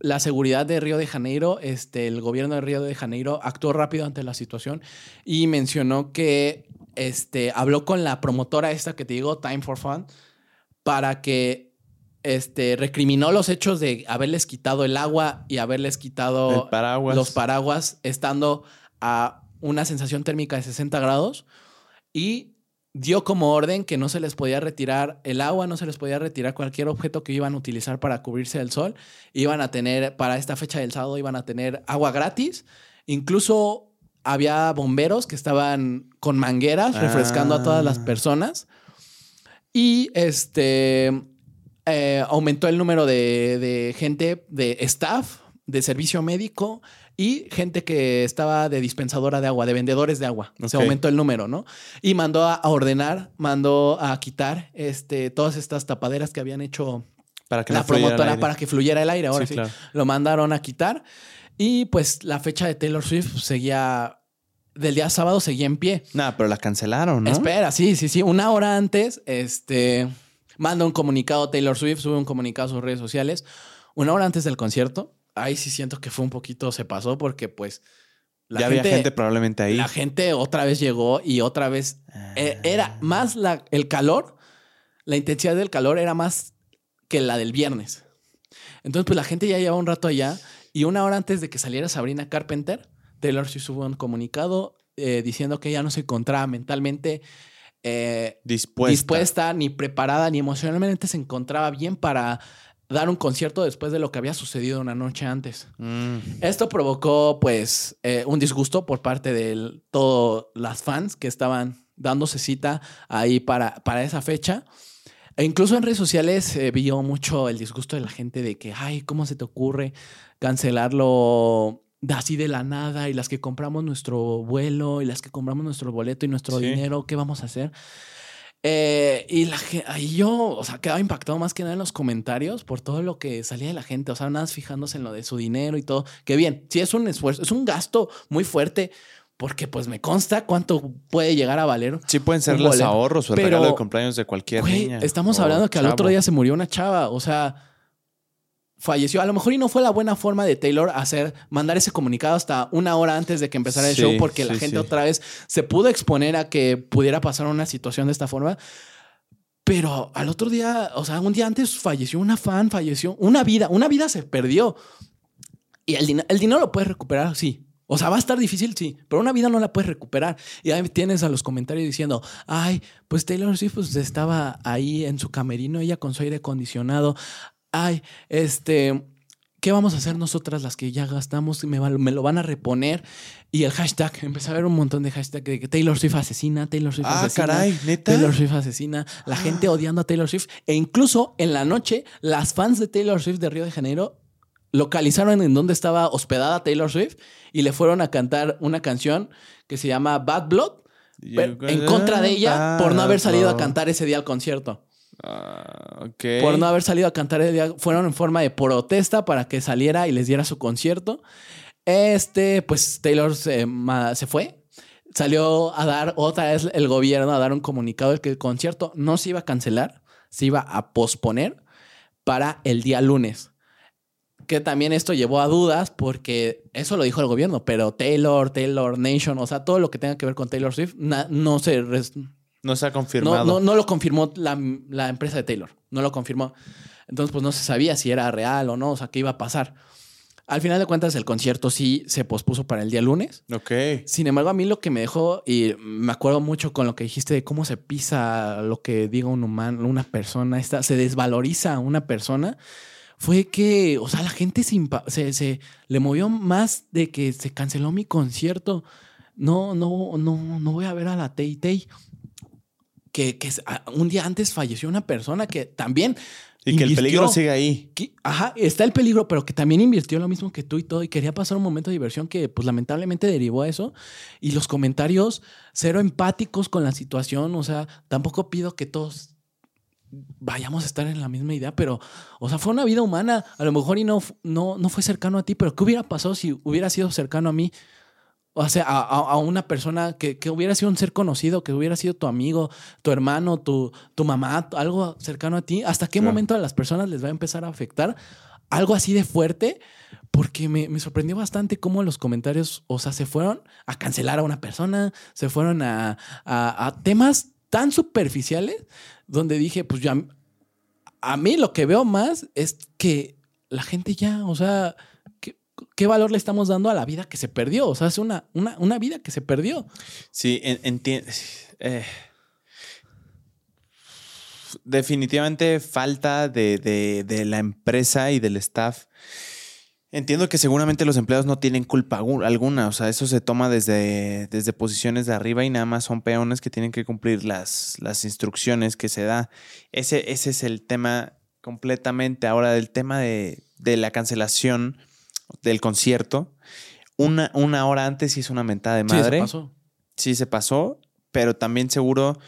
la seguridad de Río de Janeiro, este, el gobierno de Río de Janeiro actuó rápido ante la situación y mencionó que este, habló con la promotora esta que te digo, Time for Fun, para que este, recriminó los hechos de haberles quitado el agua y haberles quitado paraguas. los paraguas estando a una sensación térmica de 60 grados y dio como orden que no se les podía retirar el agua, no se les podía retirar cualquier objeto que iban a utilizar para cubrirse del sol. Iban a tener, para esta fecha del sábado, iban a tener agua gratis. Incluso había bomberos que estaban con mangueras refrescando a todas las Ah. personas. Y este eh, aumentó el número de, de gente, de staff, de servicio médico y gente que estaba de dispensadora de agua, de vendedores de agua. Se Ok. aumentó el número, ¿no? Y mandó a, ordenar, mandó a quitar este, todas estas tapaderas que habían hecho Para que la no promotora aire. para que fluyera el aire. Ahora Sí, sí, claro. lo mandaron a quitar. Y pues la fecha de Taylor Swift seguía, del día sábado seguía en pie. Nah, pero la cancelaron, ¿no? Espera, sí, sí, sí. Una hora antes, este, manda un comunicado Taylor Swift, sube un comunicado a sus redes sociales. Una hora antes del concierto, ahí sí siento que fue un poquito, se pasó porque pues la ya había gente probablemente ahí. la gente otra vez llegó y otra vez eh, era más la, el calor, la intensidad del calor era más que la del viernes. Entonces, pues la gente ya llevaba un rato allá y una hora antes de que saliera Sabrina Carpenter, Taylor Swift subió un comunicado eh, diciendo que ella no se encontraba mentalmente eh, dispuesta. dispuesta, ni preparada, ni emocionalmente se encontraba bien para dar un concierto después de lo que había sucedido una noche antes. Mm. Esto provocó, pues, eh, un disgusto por parte de todas las fans que estaban dándose cita ahí para, para esa fecha. E incluso en redes sociales eh, vio mucho el disgusto de la gente de que, ay, ¿cómo se te ocurre cancelarlo así de la nada? Y las que compramos nuestro vuelo y las que compramos nuestro boleto y nuestro Sí. dinero, ¿qué vamos a hacer? Eh, y la ahí yo, o sea, quedaba impactado más que nada en los comentarios por todo lo que salía de la gente, o sea, nada más fijándose en lo de su dinero y todo. Que bien, sí es un esfuerzo, es un gasto muy fuerte, porque pues me consta cuánto puede llegar a valer. Sí pueden ser los ahorros o el Pero, regalo de cumpleaños de cualquier niña. estamos hablando que al otro chavo. día se murió una chava, o sea, falleció. A lo mejor y no fue la buena forma de Taylor hacer, mandar ese comunicado hasta una hora antes de que empezara el Sí, show, porque la gente sí. otra vez se pudo exponer a que pudiera pasar una situación de esta forma. Pero al otro día, o sea, un día antes falleció una fan, falleció una vida, una vida se perdió. Y el, dina- el dinero lo puedes recuperar, sí. O sea, va a estar difícil, sí, pero una vida no la puedes recuperar. Y ahí tienes a los comentarios diciendo, ay, pues Taylor Swift pues, estaba ahí en su camerino, ella con su aire acondicionado. Ay, este, ¿qué vamos a hacer nosotras las que ya gastamos? Me, va- me lo van a reponer. Y el hashtag, empecé a ver un montón de hashtags de que Taylor Swift asesina, Taylor Swift Ah, asesina. caray, neta. Taylor Swift asesina, la gente odiando a Taylor Swift. E incluso en la noche, las fans de Taylor Swift de Río de Janeiro localizaron en dónde estaba hospedada Taylor Swift y le fueron a cantar una canción que se llama Bad Blood en contra de ella por no haber salido a cantar ese día al concierto. Ah. Por no haber salido a cantar ese día, fueron en forma de protesta para que saliera y les diera su concierto. Este, pues Taylor se, se fue. Salió a dar otra vez el gobierno a dar un comunicado de que el concierto no se iba a cancelar, se iba a posponer para el día lunes. Que también esto llevó a dudas porque eso lo dijo el gobierno, pero Taylor, Taylor Nation, o sea, todo lo que tenga que ver con Taylor Swift, no se No se ha no, confirmado. no, no lo confirmó la, la empresa de Taylor. No lo confirmó. Entonces, pues no se sabía si era real o no, o sea, qué iba a pasar. Al final de cuentas, el concierto sí se pospuso para el día lunes. Ok. Sin embargo, a mí lo que me dejó, y me acuerdo mucho con lo que dijiste de cómo se pisa lo que diga un humano, una persona, esta, se desvaloriza a una persona, fue que, o sea, la gente se, se, se- le movió más de que se canceló mi concierto. No, no, no, no voy a ver a la Tay Tay. Que, que es- a- un día antes falleció una persona que también. Y que el peligro sigue ahí. que- ajá, está el peligro, pero que también invirtió lo mismo que tú y todo y quería pasar un momento de diversión que pues lamentablemente derivó a eso y los comentarios cero empáticos con la situación, o sea, tampoco pido que todos vayamos a estar en la misma idea, pero o sea, fue una vida humana, a lo mejor y no no no fue cercano a ti, pero qué hubiera pasado si hubiera sido cercano a mí? O sea, a, una persona que, que hubiera sido un ser conocido, que hubiera sido tu amigo, tu hermano, tu, tu mamá, algo cercano a ti. ¿Hasta qué Claro. momento a las personas les va a empezar a afectar algo así de fuerte? Porque me, me sorprendió bastante cómo los comentarios, o sea, se fueron a cancelar a una persona, se fueron a, a- a temas tan superficiales, donde dije, pues ya, a mí lo que veo más es que la gente ya, o sea, ¿qué, valor le estamos dando a la vida que se perdió? O sea, es una, una, una vida que se perdió. Sí, entiendo. definitivamente falta de, de- de la empresa y del staff. Entiendo que seguramente los empleados no tienen culpa algu- alguna, o sea, eso se toma desde, desde posiciones de arriba y nada más son peones que tienen que cumplir las, las instrucciones que se da. Ese, ese es el tema completamente. Ahora, del tema de, de la cancelación del concierto, una, una hora antes hizo una mentada de Sí, eso madre pasó. sí se pasó, pero también seguro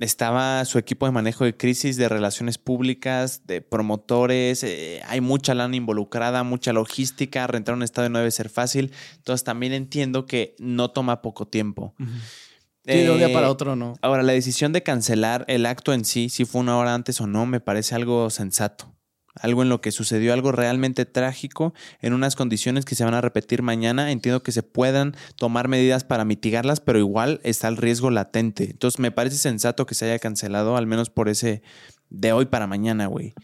estaba su equipo de manejo de crisis, de relaciones públicas, de promotores, eh, hay mucha lana involucrada, mucha logística, rentar un estadio no debe ser fácil, entonces también entiendo que no toma poco tiempo. Sí, de un día Eh, para otro no. Ahora, la decisión de cancelar el acto en sí, si fue una hora antes o no, me parece algo sensato. Algo en lo que sucedió algo realmente trágico en unas condiciones que se van a repetir mañana. Entiendo que se puedan tomar medidas para mitigarlas, pero igual está el riesgo latente. Entonces me parece sensato que se haya cancelado, al menos por ese de hoy para mañana, güey.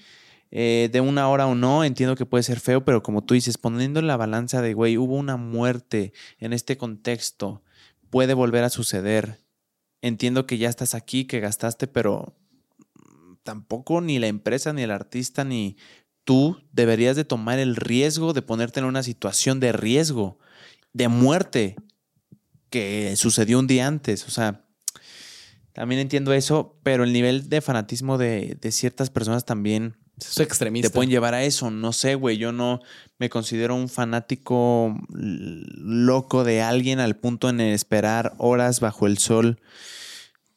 Eh, de una hora o no, entiendo que puede ser feo, pero como tú dices, poniendo en la balanza de, güey, hubo una muerte en este contexto, puede volver a suceder. Entiendo que ya estás aquí, que gastaste, pero tampoco ni la empresa, ni el artista, ni tú deberías de tomar el riesgo de ponerte en una situación de riesgo, de muerte, que sucedió un día antes. O sea, también entiendo eso, pero el nivel de fanatismo de, de ciertas personas también Es extremista. te pueden llevar a eso. No sé, güey. Yo no me considero un fanático loco de alguien al punto en esperar horas bajo el sol.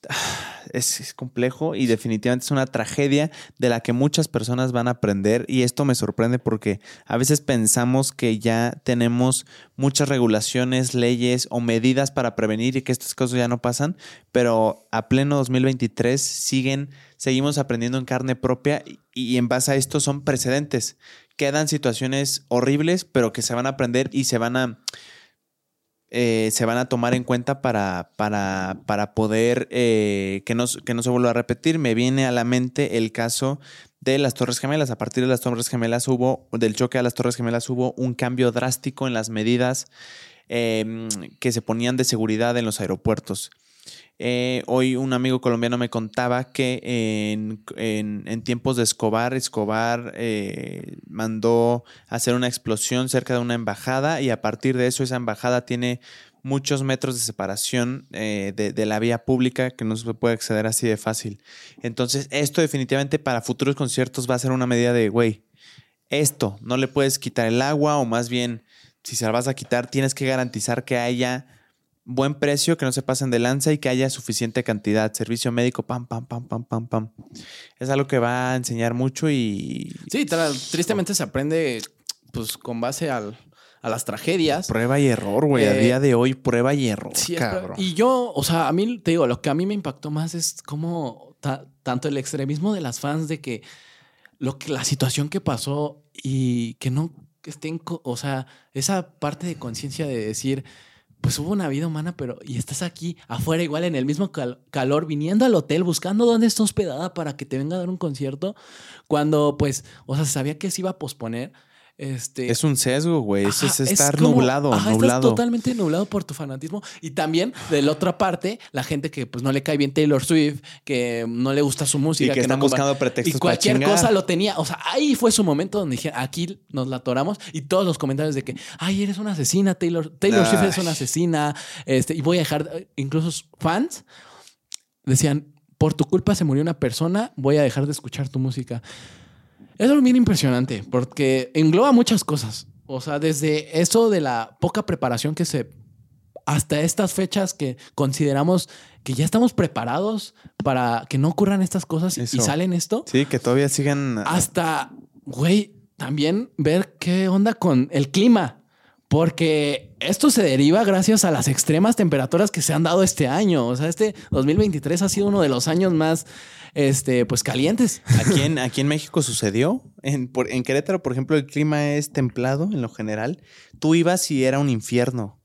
Es, complejo y definitivamente es una tragedia de la que muchas personas van a aprender y esto me sorprende porque a veces pensamos que ya tenemos muchas regulaciones, leyes o medidas para prevenir y que estas cosas ya no pasan, pero a pleno 2023 siguen, seguimos aprendiendo en carne propia y, y en base a esto son precedentes. Quedan situaciones horribles, pero que se van a aprender y se van a eh, se van a tomar en cuenta para, para, para poder eh, que, no, que no se vuelva a repetir. Me viene a la mente el caso de las Torres Gemelas. A partir de las Torres Gemelas hubo, del choque a las Torres Gemelas hubo un cambio drástico en las medidas eh, que se ponían de seguridad en los aeropuertos. Eh, hoy un amigo colombiano me contaba que en, en- tiempos de Escobar, Escobar eh, mandó hacer una explosión cerca de una embajada y a partir de eso esa embajada tiene muchos metros de separación eh, de, de la vía pública que no se puede acceder así de fácil. Entonces, esto definitivamente para futuros conciertos va a ser una medida de, güey, esto, no le puedes quitar el agua o más bien, si se la vas a quitar, tienes que garantizar que haya buen precio, que no se pasen de lanza y que haya suficiente cantidad. Servicio médico, pam, pam, pam, pam, pam, pam. Es algo que va a enseñar mucho y... Sí, tristemente se aprende pues con base al- a las tragedias. Prueba y error, güey. a Eh, día de hoy, prueba y error, Sí, cabrón. y yo, o sea, a mí te digo, lo que a mí me impactó más es como ta- tanto el extremismo de las fans de que lo que la situación que pasó y que no estén, o sea, esa parte de conciencia de decir, pues hubo una vida humana, pero y estás aquí afuera igual en el mismo cal- calor viniendo al hotel buscando dónde está hospedada para que te venga a dar un concierto cuando pues, o sea, se sabía que se iba a posponer. Este, Es un sesgo, güey. Eso es estar como- nublado, ajá, nublado. Estás totalmente nublado por tu fanatismo. Y también, de la otra parte, la gente que pues no le cae bien Taylor Swift, que no le gusta su y música. que, no están buscando pretextos Y cualquier para cosa lo tenía. O sea, ahí fue su momento donde dijeron, aquí nos la atoramos. Y todos los comentarios de que, ay, eres una asesina, Taylor. Taylor Swift es una asesina. Este, y voy a dejar, incluso fans decían, por tu culpa se murió una persona, voy a dejar de escuchar tu música. Es algo bien impresionante porque engloba muchas cosas. O sea, desde eso de la poca preparación que se... hasta estas fechas que consideramos que ya estamos preparados para que no ocurran estas cosas y salen esto. Sí, que todavía siguen. Hasta, güey, también ver qué onda con el clima. Porque esto se deriva gracias a las extremas temperaturas que se han dado este año. O sea, este 2023 ha sido uno de los años más, este, pues calientes. Aquí en, aquí en México sucedió. En, por- en Querétaro, por ejemplo, el clima es templado en lo general. Tú ibas y era un infierno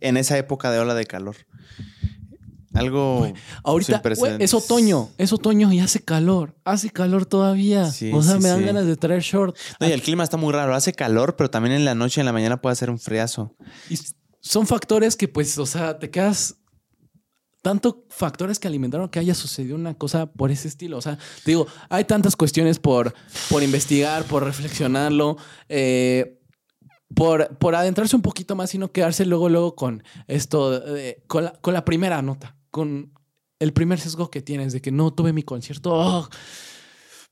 en esa época de ola de calor. Algo. Ahorita es otoño, es otoño y hace calor, hace calor todavía. Sí, o sea, sí, me dan sí. ganas de traer short. No, y el clima está muy raro. Hace calor, pero también en la noche y en la mañana puede hacer un friazo. Y son factores que, pues, o sea, te quedas. Tanto factores que alimentaron que haya sucedido una cosa por ese estilo. O sea, te digo, hay tantas cuestiones por, por investigar, por reflexionarlo, eh, por, por adentrarse un poquito más y no quedarse luego, luego con esto, con, la, con la primera nota, con el primer sesgo que tienes de que no tuve mi concierto, oh,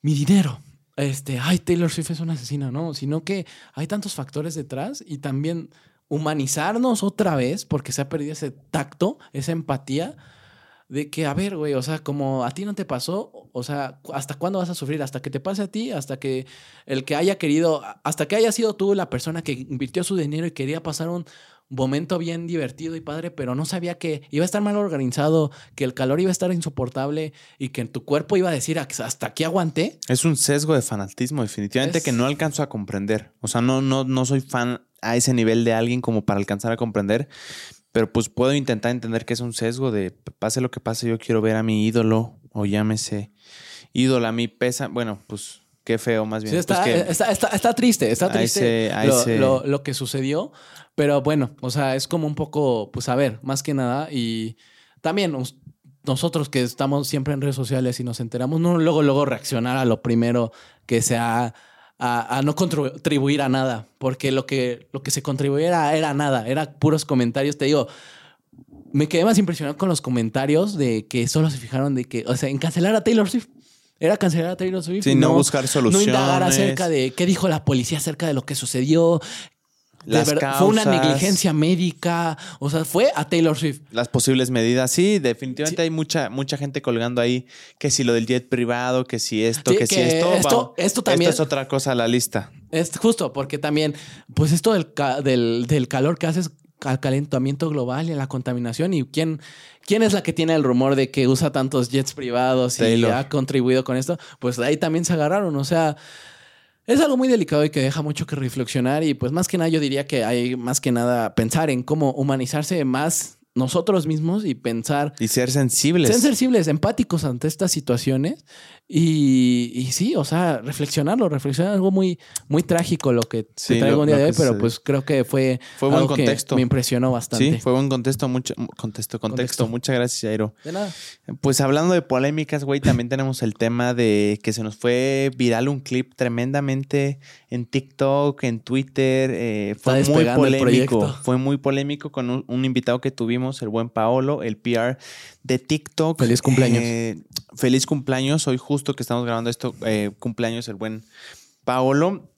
mi dinero. Este, ay, Taylor Swift es una asesina, no, sino que hay tantos factores detrás y también humanizarnos otra vez, porque se ha perdido ese tacto, esa empatía, de que, a ver, güey, o sea, como a ti no te pasó, o sea, ¿hasta cuándo vas a sufrir? ¿Hasta que te pase a ti? ¿Hasta que el que haya querido, hasta que haya sido tú la persona que invirtió su dinero y quería pasar un momento bien divertido y padre, pero no sabía que iba a estar mal organizado, que el calor iba a estar insoportable y que tu cuerpo iba a decir, hasta aquí aguanté? Es un sesgo de fanatismo, definitivamente, Es- que no alcanzo a comprender. O sea, no, no, no soy fan a ese nivel de alguien como para alcanzar a comprender. Pero pues puedo intentar entender que es un sesgo de pase lo que pase, yo quiero ver a mi ídolo, o llámese ídolo, a mí pesa. Bueno, pues qué feo, más bien. Sí, está, Pues que- está, está- está triste, está triste se- lo, se- lo- lo que sucedió, pero bueno, o sea, es como un poco, pues a ver, más que nada, y también nosotros que estamos siempre en redes sociales y nos enteramos, no luego, luego reaccionar a lo primero que sea a, a no contribuir a nada, porque lo que, lo que se contribuyera era nada, era puros comentarios, te digo. Me quedé más impresionado con los comentarios de que solo se fijaron de que, o sea, en cancelar a Taylor Swift. Era cancelar a Taylor Swift. Sí, no buscar No soluciones. indagar acerca de qué dijo la policía acerca de lo que sucedió. De Las verdad, fue una causas. negligencia médica. O sea, fue a Taylor Swift. Las posibles medidas, sí, definitivamente hay mucha, mucha gente colgando ahí que si lo del jet privado, que si esto, Sí, que, si esto. esto- va- esto también- es otra cosa a la lista. Es justo porque también, pues esto del, del, del calor que haces al calentamiento global y a la contaminación. ¿Y quién, quién es la que tiene el rumor de que usa tantos jets privados y Taylor. ha contribuido con esto? Pues ahí también se agarraron. O sea, es algo muy delicado y que deja mucho que reflexionar. Y pues más que nada yo diría que hay más que nada pensar en cómo humanizarse más nosotros mismos y pensar. Y ser sensibles. Ser sensibles, empáticos ante estas situaciones. Y, y sí, o sea, reflexionarlo, reflexionar algo muy, muy trágico lo que Sí, te traigo lo- un día de hoy, pero pues creo que fue, Fue buen algo que contexto. me impresionó bastante. Sí, fue buen contexto, mucho contexto, contexto, Contexto. Muchas gracias, Jairo. De nada. Pues hablando de polémicas, güey, también tenemos el tema de que se nos fue viral un clip tremendamente en TikTok, en Twitter. eh, fue muy polémico. Fue muy polémico con un, un invitado que tuvimos, el buen Paolo, el PR de TikTok. Feliz cumpleaños. Eh, feliz cumpleaños. Hoy justo que estamos grabando esto, eh, cumpleaños el buen Paolo.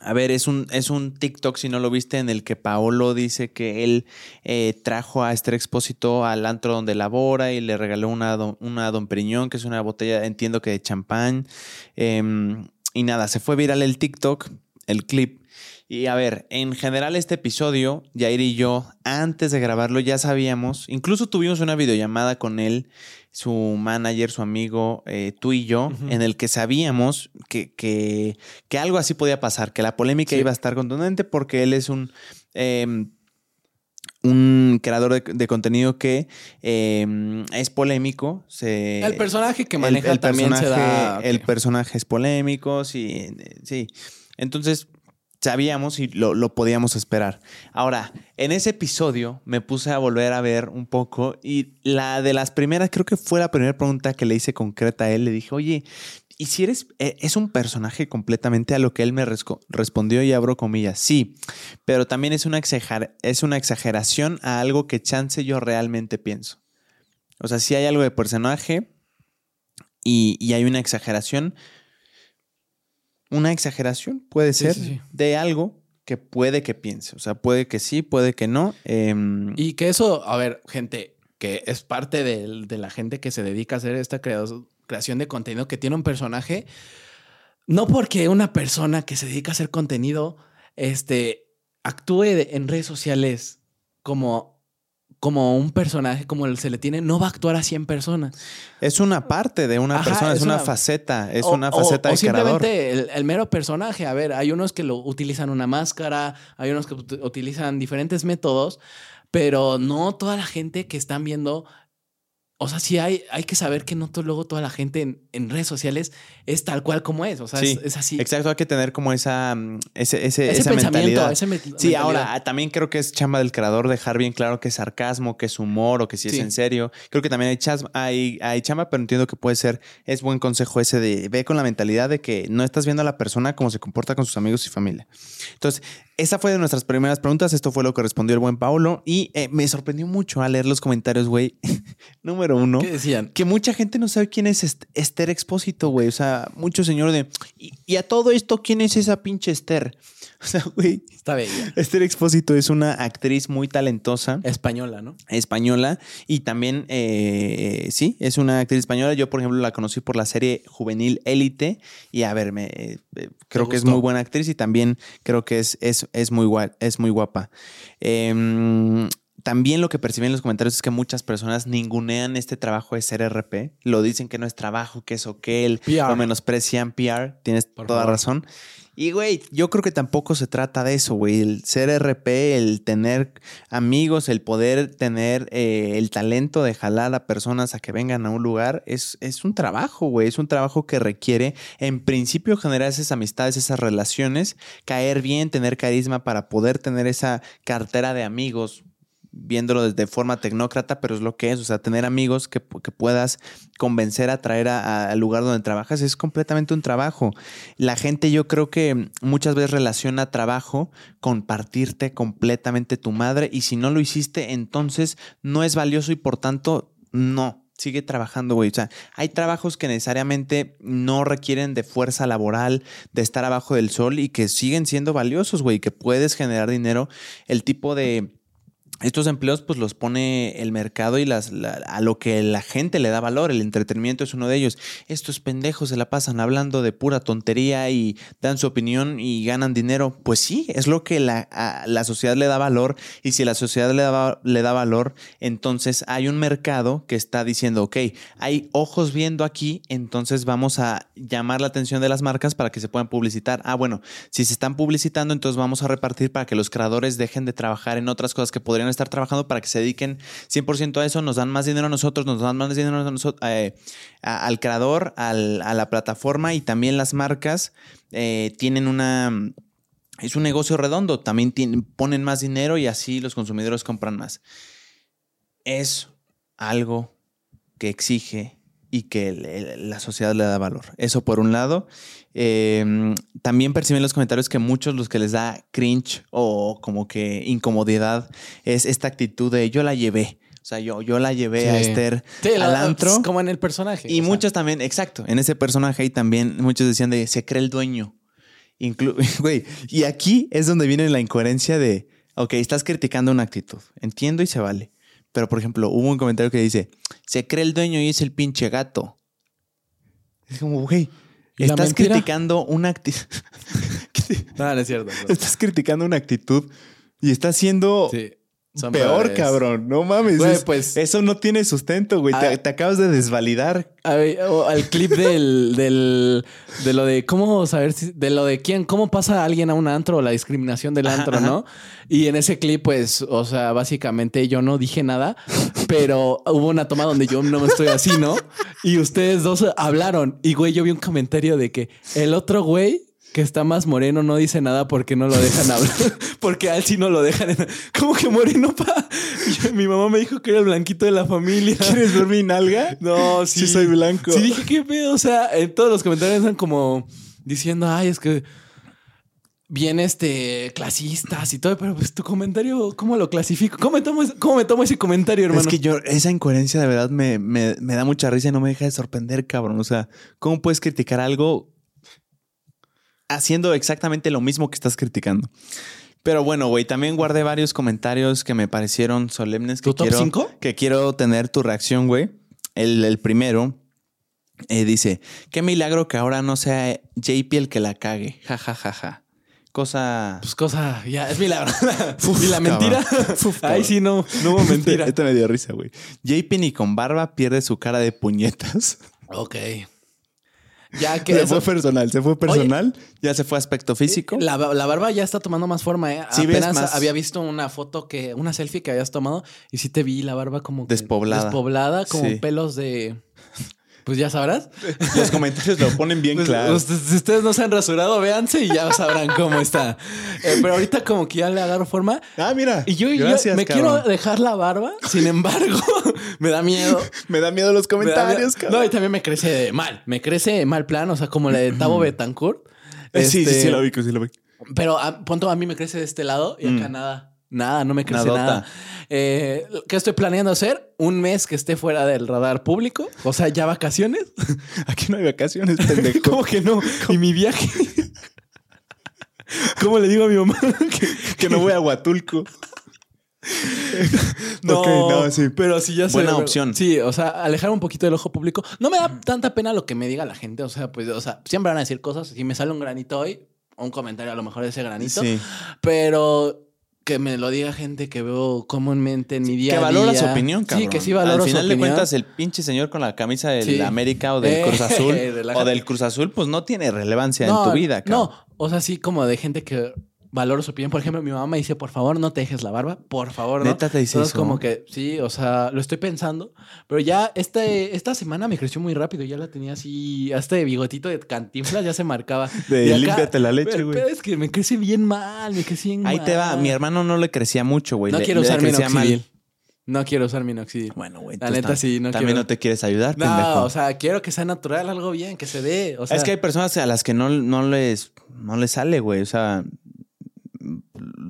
A ver, es un, es un TikTok, si no lo viste, en el que Paolo dice que él eh, trajo a Esther Expósito al antro donde labora y le regaló una, don- una Don Periñón, que es una botella, entiendo que de champán. Em, y nada, se fue viral el TikTok, el clip. Y a ver, en general este episodio, Jair y yo, antes de grabarlo ya sabíamos, incluso tuvimos una videollamada con él, su manager, su amigo, eh, tú y yo, en el que sabíamos que, que, que algo así podía pasar, que la polémica Sí. iba a estar contundente porque él es un... em, un creador de, de contenido que em, es polémico. Se, El personaje que maneja el también se da. personaje- El personaje es polémico, sí, sí. Entonces, sabíamos y lo, podíamos esperar. Ahora, en ese episodio me puse a volver a ver un poco y la de las primeras, creo que fue la primera pregunta que le hice concreta a él. Le dije, oye, ¿y si eres, eh, es un personaje completamente a lo que él me respondió y abro comillas? Sí, pero también es una, es una exageración a algo que chance yo realmente pienso. O sea, si hay algo de personaje y hay una exageración. Una exageración puede Sí, ser sí, sí. de algo que puede que piense. O sea, puede que sí, puede que no. Em, Y que eso, a ver, gente, que es parte del- de, la gente que se dedica a hacer esta crea- creación de contenido, que tiene un personaje, no porque una persona que se dedica a hacer contenido, este, actúe de- en redes sociales como, como un personaje, como se le tiene, no va a actuar así en persona. es una parte de una Ajá, persona, es, es una, una- faceta, es O- una faceta o de simplemente el, el mero personaje. A ver, hay unos que lo utilizan una máscara, hay unos que ut- utilizan diferentes métodos, pero no toda la gente que están viendo. O sea, sí hay, hay que saber que no to- luego toda la gente en, en redes sociales es tal cual como es. O sea, Sí, es, es así. Exacto, hay que tener como esa, mm, ese, ese- Ese esa pensamiento, mentalidad. ese me- Sí, mentalidad. ahora ah, también creo que es chamba del creador dejar bien claro que es sarcasmo, que es humor o que si es en serio. Creo que también hay, chas- hay, hay chamba, pero entiendo que puede ser, es buen consejo ese de ve con la mentalidad de que no estás viendo a la persona como se comporta con sus amigos y familia. Entonces, esa fue de nuestras primeras preguntas. Esto fue lo que respondió el buen Paulo y eh, me sorprendió mucho al leer los comentarios, güey. Número uno ¿Qué decían? que mucha gente no sabe quién es Est- Esther Expósito, güey. O sea, mucho señor de. ¿Y, y a todo esto, quién es esa pinche Esther? O sea, güey. Está bella. Esther Expósito es una actriz muy talentosa, Española, ¿no? española, y también, eh, sí, es una actriz española. Yo, por ejemplo, la conocí por la serie juvenil Élite, y a ver, me, eh, eh, creo que es muy buena actriz y también creo que es, es, es, muy, es muy guapa. Em, también lo que percibí en los comentarios es que muchas personas ningunean este trabajo de ser RP. Lo dicen que no es trabajo, que es aquel, PR. lo menosprecian PR. Tienes Por toda favor. razón. Y, güey, yo creo que tampoco se trata de eso, güey. El ser RP, el tener amigos, el poder tener eh, el talento de jalar a personas a que vengan a un lugar, es, es un trabajo, güey. Es un trabajo que requiere, en principio, generar esas amistades, esas relaciones, caer bien, tener carisma para poder tener esa cartera de amigos viéndolo desde forma tecnócrata, pero es lo que es, o sea, tener amigos que, que puedas convencer a traer al lugar donde trabajas es completamente un trabajo. La gente yo creo que muchas veces relaciona trabajo con partirte completamente tu madre y si no lo hiciste, entonces no es valioso y por tanto no. Sigue trabajando, güey. O sea, hay trabajos que necesariamente no requieren de fuerza laboral, de estar abajo del sol y que siguen siendo valiosos, güey, que puedes generar dinero. El tipo de, estos empleos pues los pone el mercado y las, la- a lo que la gente le da valor. El entretenimiento es uno de ellos. Estos pendejos se la pasan hablando de pura tontería y dan su opinión y ganan dinero. Pues sí, es lo que la, a la sociedad le da valor. Y si la sociedad le da, le da valor, entonces hay un mercado que está diciendo, ok, hay ojos viendo aquí, entonces vamos a llamar la atención de las marcas para que se puedan publicitar. Ah, bueno, si se están publicitando, entonces vamos a repartir para que los creadores dejen de trabajar en otras cosas que podrían estar trabajando para que se dediquen 100% a eso, nos dan más dinero a nosotros, nos dan más dinero eh, al creador, a la plataforma y también las marcas eh, tienen una... Es un negocio redondo, también ponen más dinero y así los consumidores compran más. Es algo que exige y que la sociedad le da valor. Eso por un lado. Eh, también perciben los comentarios que muchos los que les da cringe o como que incomodidad es esta actitud de yo la llevé. O sea, yo, yo la llevé a. Esther Sí, la- al antro. Como en el personaje. Y sea. muchos también, exacto, en ese personaje ahí también muchos decían de se cree el dueño. Inclu- y aquí es donde viene la incoherencia de, ok, estás criticando una actitud, entiendo y se vale. Pero, por ejemplo, hubo un comentario que dice, se cree el dueño y es el pinche gato. Es como, güey, ¿Y la estás mentira? criticando una actitud. No, no es cierto. no. estás criticando una actitud y estás siendo Sí. Son peor, peores. cabrón. No mames. Güey, es- pues- Eso no tiene sustento, güey. Te, Ah. te acabas de desvalidar. A o al clip del, del de lo de cómo saber si, de lo de quién, cómo pasa alguien a un antro o la discriminación del Ajá, antro, ajá. ¿no? Y en ese clip, pues, o sea, básicamente yo no dije nada, pero hubo una toma donde yo no me estoy así, ¿no? Y ustedes dos hablaron. Y güey, yo vi un comentario de que el otro güey que está más moreno no dice nada porque no lo dejan hablar. Porque a él sí no lo dejan. en- ¿Cómo que moreno, pa? Yo- mi mamá me dijo que era el blanquito de la familia. ¿Quieres ver mi nalga? No, sí. Sí soy blanco. Sí, dije, ¿qué pedo? O sea, en todos los comentarios están como diciendo, ay, es que bien este clasistas y todo, pero pues tu comentario, ¿cómo lo clasifico? ¿Cómo me tomo, ese- cómo me tomo ese comentario, hermano? Es que yo, esa incoherencia de verdad me, me- me da mucha risa y no me deja de sorprender, cabrón. O sea, ¿cómo puedes criticar algo haciendo exactamente lo mismo que estás criticando? Pero bueno, güey, también guardé varios comentarios que me parecieron solemnes. Que ¿Tu top quiero, cinco? Que quiero tener tu reacción, güey. El, el primero eh, dice: Qué milagro que ahora no sea JP el que la cague. Ja, ja, ja, ja. Cosa. Pues cosa, ya, es milagro. Uf, y la mentira. Uf, ahí cabrón. sí no, no hubo mentira. Esto me dio risa, güey. JP ni con barba pierde su cara de puñetas. ok. Ya que se eso- fue personal, se fue personal, ya se fue aspecto físico. La, la barba ya está tomando más forma, ¿eh? Sí, Apenas más- había visto una foto que, una selfie que habías tomado y sí te vi la barba como que Despoblada. Despoblada, como Sí. pelos de. Pues ya sabrás. Los comentarios lo ponen bien Pues, claro. si ustedes no se han rasurado, véanse y ya sabrán cómo está. Eh, pero ahorita como que ya le agarro forma. Ah, mira. Y yo, yo Gracias, me cabrón. quiero dejar la barba, sin embargo, me da miedo. Me da miedo los Me comentarios, miedo. cabrón. No, y también me crece mal. Me crece mal plan, o sea, como la de Tavo Betancourt. Eh, sí, sí, Este, sí, lo vi, sí lo vi. Pero a, punto a mí me crece de este lado y acá Mm. nada. Nada, no me crece Nadota. nada. Eh, ¿Qué estoy planeando hacer? Un mes que esté fuera del radar público. O sea, ya vacaciones. Aquí no hay vacaciones, pendejo. ¿Cómo que no? ¿Y mi viaje? ¿Cómo le digo a mi mamá que, que no voy a Huatulco. no, no, sí. Pero sí ya sé. Buena opción. Sí, o sea, alejar un poquito del ojo público. No me da tanta pena lo que me diga la gente. O sea, pues, o sea, siempre van a decir cosas. Si me sale un granito hoy, un comentario a lo mejor de ese granito. Sí. Pero que me lo diga gente que veo comúnmente en mi día Que a valora día. su opinión, cabrón. Sí, que sí valoro Al final su de opinión. cuentas, el pinche señor con la camisa del Sí. América o del Eh, Cruz Azul o del Cruz Azul, pues no tiene relevancia en tu vida, cabrón. No, o sea, sí como de gente que valoro su opinión. Por ejemplo, mi mamá me dice, por favor, no te dejes la barba. Por favor, ¿no? ¿Neta te dice Entonces, eso? como que sí, o sea, lo estoy pensando. Pero ya este, esta semana me creció muy rápido. Ya la tenía así, hasta de bigotito de cantinflas ya se marcaba. De Y acá- límpiate la leche, güey. Pero es que me crece bien mal, me crece bien Ahí mal. te va. Mi hermano no le crecía mucho, güey. No Le- quiero le usar mal. minoxidil. No quiero usar minoxidil. Bueno, güey. La neta sí, no También quiero. no te quieres ayudar, No, pendejo. o sea, quiero que sea natural, algo bien, que se dé. O sea, es que hay personas a las que no, no les no les sale, güey. O sea,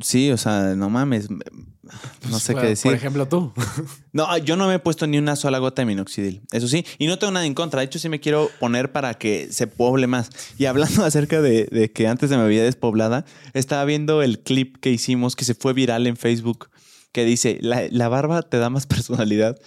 sí, o sea, no mames. No sé qué decir. Por ejemplo, tú. No, yo no me he puesto ni una sola gota de minoxidil. Eso sí, y no tengo nada en contra. De hecho, sí me quiero poner para que se poble más. Y hablando acerca de, de que antes de me había despoblada, estaba viendo el clip que hicimos que se fue viral en Facebook que dice: La, la barba te da más personalidad.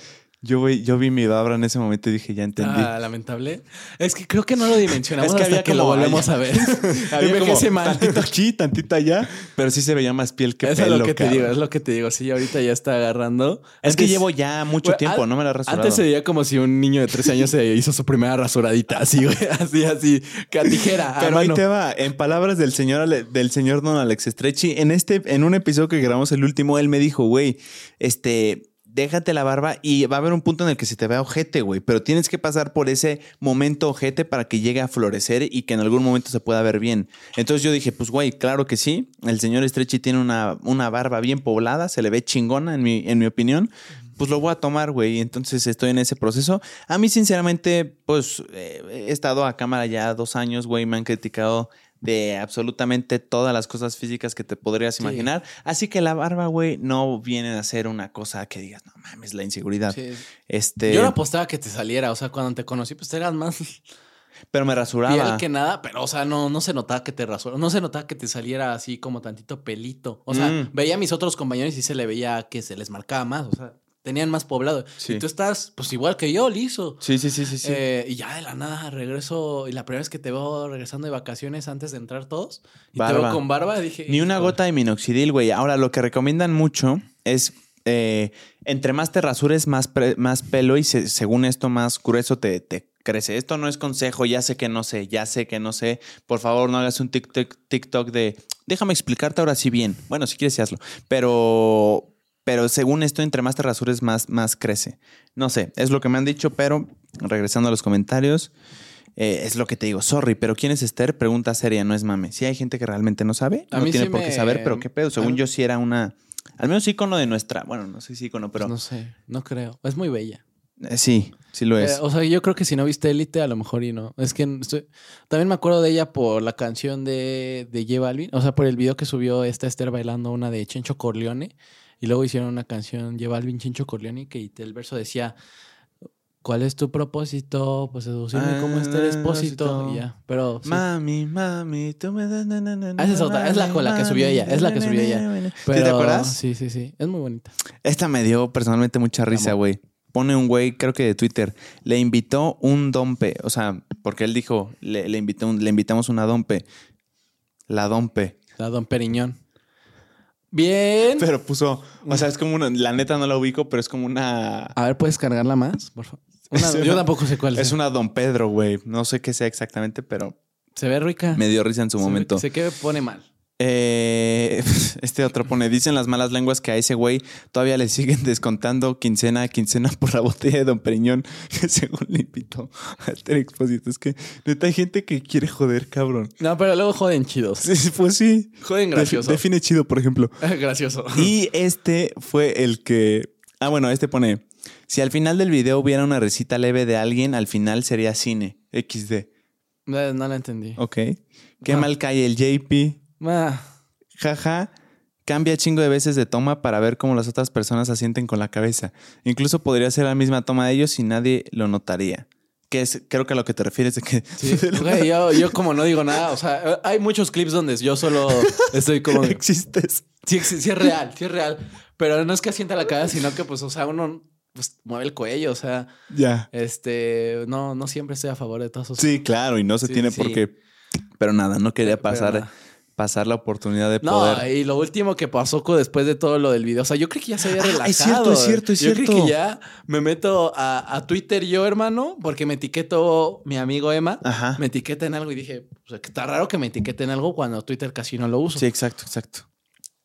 Yo, vi- yo vi mi barba en ese momento y dije, ya entendí. Ah, lamentable. Es que creo que no lo dimensionamos Es que hasta había que lo volvemos a ver. Había como mal. tantito aquí, tantito allá, pero sí se veía más piel que Eso es pelo, lo que te digo, es lo que te digo. Sí, ahorita ya está agarrando. Es que llevo ya mucho Güey, tiempo, no me la he rasurado. Antes se veía como si un niño de 13 años se hizo su primera rasuradita, así, güey. Así, así, que a tijera. a Pero ahí mano. te va, en palabras del señor Ale- del señor Don Alex Stretchy, en este, en un episodio que grabamos el último, él me dijo, güey, este, déjate la barba y va a haber un punto en el que se te vea ojete, güey, pero tienes que pasar por ese momento ojete para que llegue a florecer y que en algún momento se pueda ver bien. Entonces yo dije, pues güey, claro que sí, el señor Stretchy tiene una, una barba bien poblada, se le ve chingona en mi, en mi opinión. Pues lo voy a tomar, güey. Entonces estoy en ese proceso. A mí, sinceramente, pues eh, he estado a cámara ya dos años, güey. Me han criticado de absolutamente todas las cosas físicas que te podrías Sí. imaginar. Así que la barba, güey, no viene a ser una cosa que digas, no mames, la inseguridad. Sí. Este, Yo no apostaba que te saliera. O sea, cuando te conocí, pues eras más pero me rasuraba. piel que nada. Pero, o sea, no, no se notaba que te rasuraba. No se notaba que te saliera así como tantito pelito. O sea, Mm. veía a mis otros compañeros y se le veía que se les marcaba más. O sea, tenían más poblado. Sí. Y tú estás, pues igual que yo, liso. Sí, sí, sí, sí, sí. Eh, y ya de la nada regreso. Y la primera vez que te veo regresando de vacaciones antes de entrar todos. Y te veo con barba. Dije. Ni una gota de minoxidil, güey. Ahora, lo que recomiendan mucho es eh, entre más te rasures, más, más pelo y se- según esto, más grueso te, te crece. Esto no es consejo, ya sé que no sé, ya sé que no sé. Por favor, no hagas un TikTok, TikTok de déjame explicarte ahora sí bien. Bueno, si quieres, hazlo. Pero, pero según esto, entre más te rasures, más, más crece. No sé, es lo que me han dicho, pero regresando a los comentarios. eh, es lo que te digo, sorry, pero ¿quién es Esther? Pregunta seria, no es mame. Si hay gente que realmente no sabe, A no mí tiene sí por qué me- saber, pero qué pedo. Según yo sí era una, al menos ícono de nuestra, bueno, no sé si ícono, pero Pues no sé, no creo. Es muy bella. eh, sí, sí lo es. Eh, o sea, yo creo que si no viste Élite, a lo mejor y no. Es que estoy- también me acuerdo de ella por la canción de, de J Balvin. O sea, por el video que subió esta Esther bailando una de Chencho Corleone. Y luego hicieron una canción J Balvin, Chencho Corleone, que el verso decía... ¿Cuál es tu propósito? Pues seducirme como Ah, Espósito. sí, Y ya. Pero sí. Mami, mami, tú me das. na, na, na, Ah, esa es otra, es la mami, con la que subió ella, es la que subió ella. mami, ¿Sí Pero, te acuerdas? Sí, sí, sí. Es muy bonita. Esta me dio personalmente mucha risa, güey. Pone un güey, creo que de Twitter, le invitó un dompe, o sea, porque él dijo, le, le, invitó un- le invitamos una dompe. La dompe. La Don Periñón. Bien. Pero puso, o sea, es como una, la neta no la ubico, pero es como una... A ver, ¿puedes cargarla más? Por favor. Una- yo una- tampoco sé cuál es. Es una Don Pedro, güey. No sé qué sea exactamente, pero Se ve rica. me dio risa en su Se ve- momento. Sé que pone mal. Eh, este otro pone, dicen las malas lenguas que a ese güey todavía le siguen descontando quincena a quincena por la botella de Don Periñón que según le invitó a Esther Expósito. Es que neta hay gente que quiere joder, cabrón. No, pero luego joden chidos. Sí, Pues sí. Joden gracioso. define chido, por ejemplo. gracioso. Y este fue el que... Ah, bueno, este pone, si al final del video hubiera una recita leve de alguien, al final sería cine. XD. No, no la entendí. Ok. Qué Ah. mal cae el JP. Jaja, cambia chingo de veces de toma para ver cómo las otras personas asienten con la cabeza. Incluso podría ser la misma toma de ellos y nadie lo notaría. Que es, creo que a lo que te refieres de que... sí. Güey, yo, yo como no digo nada, o sea, hay muchos clips donde yo solo estoy como... existes. Sí, sí, es real, sí es real. Pero no es que asienta la cabeza, sino que pues, o sea, uno pues, mueve el cuello, o sea, Ya. este, no, no siempre estoy a favor de todos esos... Sí, claro, y no se Sí, tiene sí. por qué... Pero nada, no quería pasar. Pasar la oportunidad de No, poder... y lo último que pasó después de todo lo del video, o sea, yo creí que ya se había Ah, relajado. es cierto, es cierto, es yo cierto. que ya me meto a, a Twitter yo, hermano, porque me etiquetó mi amigo Emma. Ajá. Me etiqueta en algo y dije, o sea, que está raro que me etiqueten algo cuando Twitter casi no lo uso. Sí, exacto, exacto.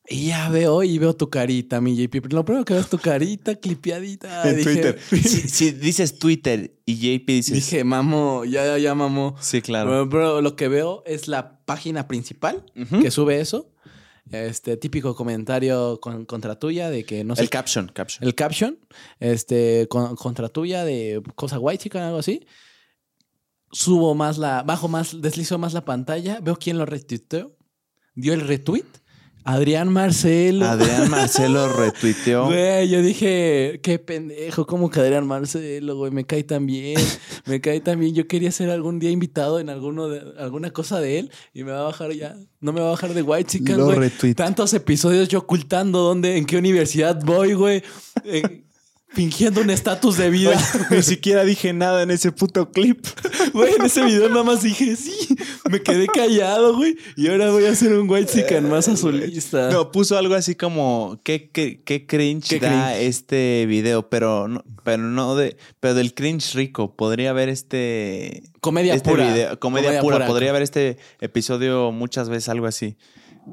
Y ya veo y veo tu carita, mi JP. Lo primero que veo es tu carita clipeadita. en Dije- Twitter. si, si dices Twitter y JP dices... Dije, mamo, ya, ya, mamó. sí, claro. Pero, pero lo que veo es la página principal que sube eso. Este típico comentario con- contra tuya de que no sé. El caption, caption. el caption, este, con- contra tuya de cosa white chica, algo así. Subo más la, bajo más, deslizo más la pantalla, veo quién lo retuiteó, dio el retweet, Adrián Marcelo. Adrián Marcelo retuiteó. Güey, yo dije, qué pendejo, como que Adrián Marcelo, güey, me cae tan bien, me cae tan bien. Yo quería ser algún día invitado en alguno de, alguna cosa de él y me va a bajar ya, no me va a bajar de White Chicken, Lo güey. Tantos episodios yo ocultando dónde, en qué universidad voy, güey. Eh, fingiendo un estatus de vida. Ni siquiera dije nada en ese puto clip. Güey, en ese video nada más dije, sí, me quedé callado, güey. Y ahora voy a hacer un white chicken más azulista. No, puso algo así como qué, qué, qué cringe Qué da cringe. este video, pero no, pero no de, pero del cringe rico. Podría haber este Comedia este pura. video- comedia, pura. Podría haber este episodio muchas veces, algo así.